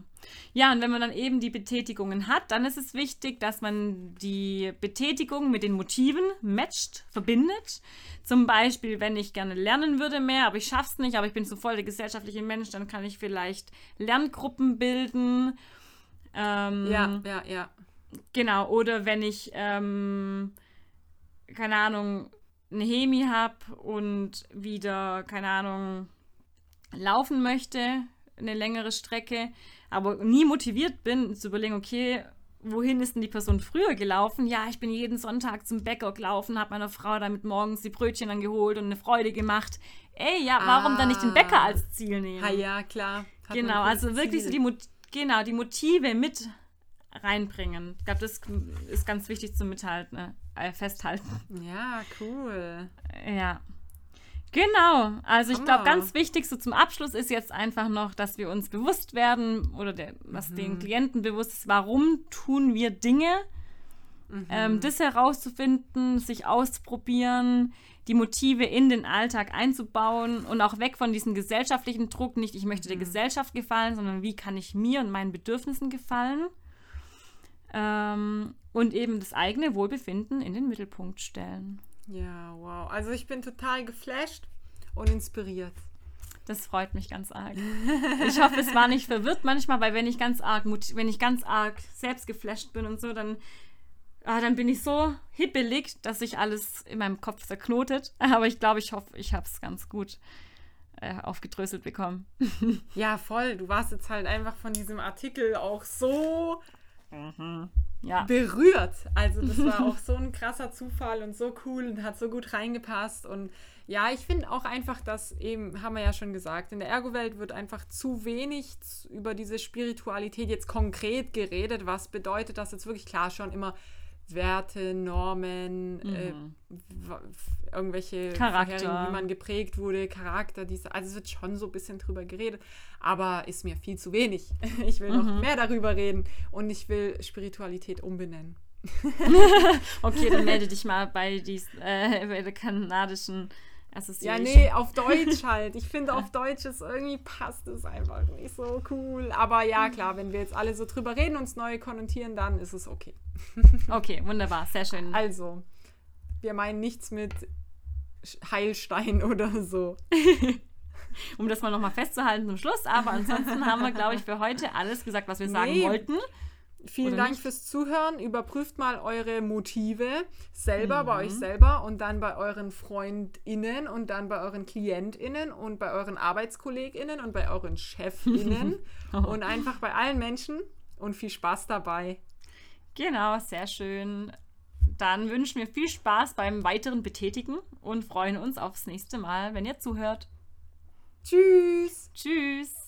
Ja, und wenn man dann eben die Betätigungen hat, dann ist es wichtig, dass man die Betätigung mit den Motiven matcht, verbindet. Zum Beispiel, wenn ich gerne lernen würde mehr, aber ich schaffe es nicht, aber ich bin so voll der gesellschaftliche Mensch, dann kann ich vielleicht Lerngruppen bilden. Ähm, ja, ja, ja. Genau, oder wenn ich, ähm, keine Ahnung, eine Hemi habe und wieder, keine Ahnung, laufen möchte, eine längere Strecke, aber nie motiviert bin, zu überlegen, okay, wohin ist denn die Person früher gelaufen? Ja, ich bin jeden Sonntag zum Bäcker gelaufen, habe meiner Frau damit morgens die Brötchen dann geholt und eine Freude gemacht. Ey, ja, warum ah. dann nicht den Bäcker ah. als Ziel nehmen? Ah, ja, klar. Hat genau, also wirklich so die, genau, die Motive mit reinbringen. Ich glaube, das ist ganz wichtig zum Mithalten, äh, festhalten. Ja, cool. Ja. Genau, also ich glaube, ganz wichtig so zum Abschluss ist jetzt einfach noch, dass wir uns bewusst werden oder der, was mhm. den Klienten bewusst ist, warum tun wir Dinge ähm, das herauszufinden, sich auszuprobieren, die Motive in den Alltag einzubauen und auch weg von diesem gesellschaftlichen Druck, nicht ich möchte der Gesellschaft gefallen, sondern wie kann ich mir und meinen Bedürfnissen gefallen. Ähm, und eben das eigene Wohlbefinden in den Mittelpunkt stellen. Ja, wow. Also ich bin total geflasht und inspiriert. Das freut mich ganz arg. Ich hoffe, es war nicht verwirrt manchmal, weil wenn ich ganz arg, wenn ich ganz arg selbst geflasht bin und so, dann, ah, dann bin ich so hippelig, dass sich alles in meinem Kopf zerknotet. Aber ich glaube, ich hoffe, ich habe es ganz gut äh, aufgedröselt bekommen. Ja, voll. Du warst jetzt halt einfach von diesem Artikel auch so Ja. berührt. Also das war auch so ein krasser Zufall und so cool und hat so gut reingepasst. Und ja, ich finde auch einfach, dass eben, haben wir ja schon gesagt, in der Ergo-Welt wird einfach zu wenig über diese Spiritualität jetzt konkret geredet. Was bedeutet das jetzt wirklich? Klar, schon immer Werte, Normen, äh, w- irgendwelche Charakter. wie man geprägt wurde, Charakter, diese, also es wird schon so ein bisschen drüber geredet, aber ist mir viel zu wenig. Ich will noch mehr darüber reden und ich will Spiritualität umbenennen. Okay, dann melde dich mal bei, dies, äh, bei der kanadischen Ja, nee, auf Deutsch halt. Ich finde, auf Deutsch ist irgendwie passt es einfach nicht so cool. Aber ja, klar, wenn wir jetzt alle so drüber reden, uns neu konnotieren, dann ist es okay. Okay, wunderbar, sehr schön. Also, wir meinen nichts mit Heilstein oder so. Um das mal nochmal festzuhalten zum Schluss. Aber ansonsten haben wir, glaube ich, für heute alles gesagt, was wir sagen Nee. wollten. Vielen Dank nicht? fürs Zuhören. Überprüft mal eure Motive selber bei Mhm. euch selber und dann bei euren FreundInnen und dann bei euren KlientInnen und bei euren ArbeitskollegInnen und bei euren ChefInnen und einfach bei allen Menschen und viel Spaß dabei. Genau, sehr schön. Dann wünschen wir viel Spaß beim weiteren Betätigen und freuen uns aufs nächste Mal, wenn ihr zuhört. Tschüss! Tschüss!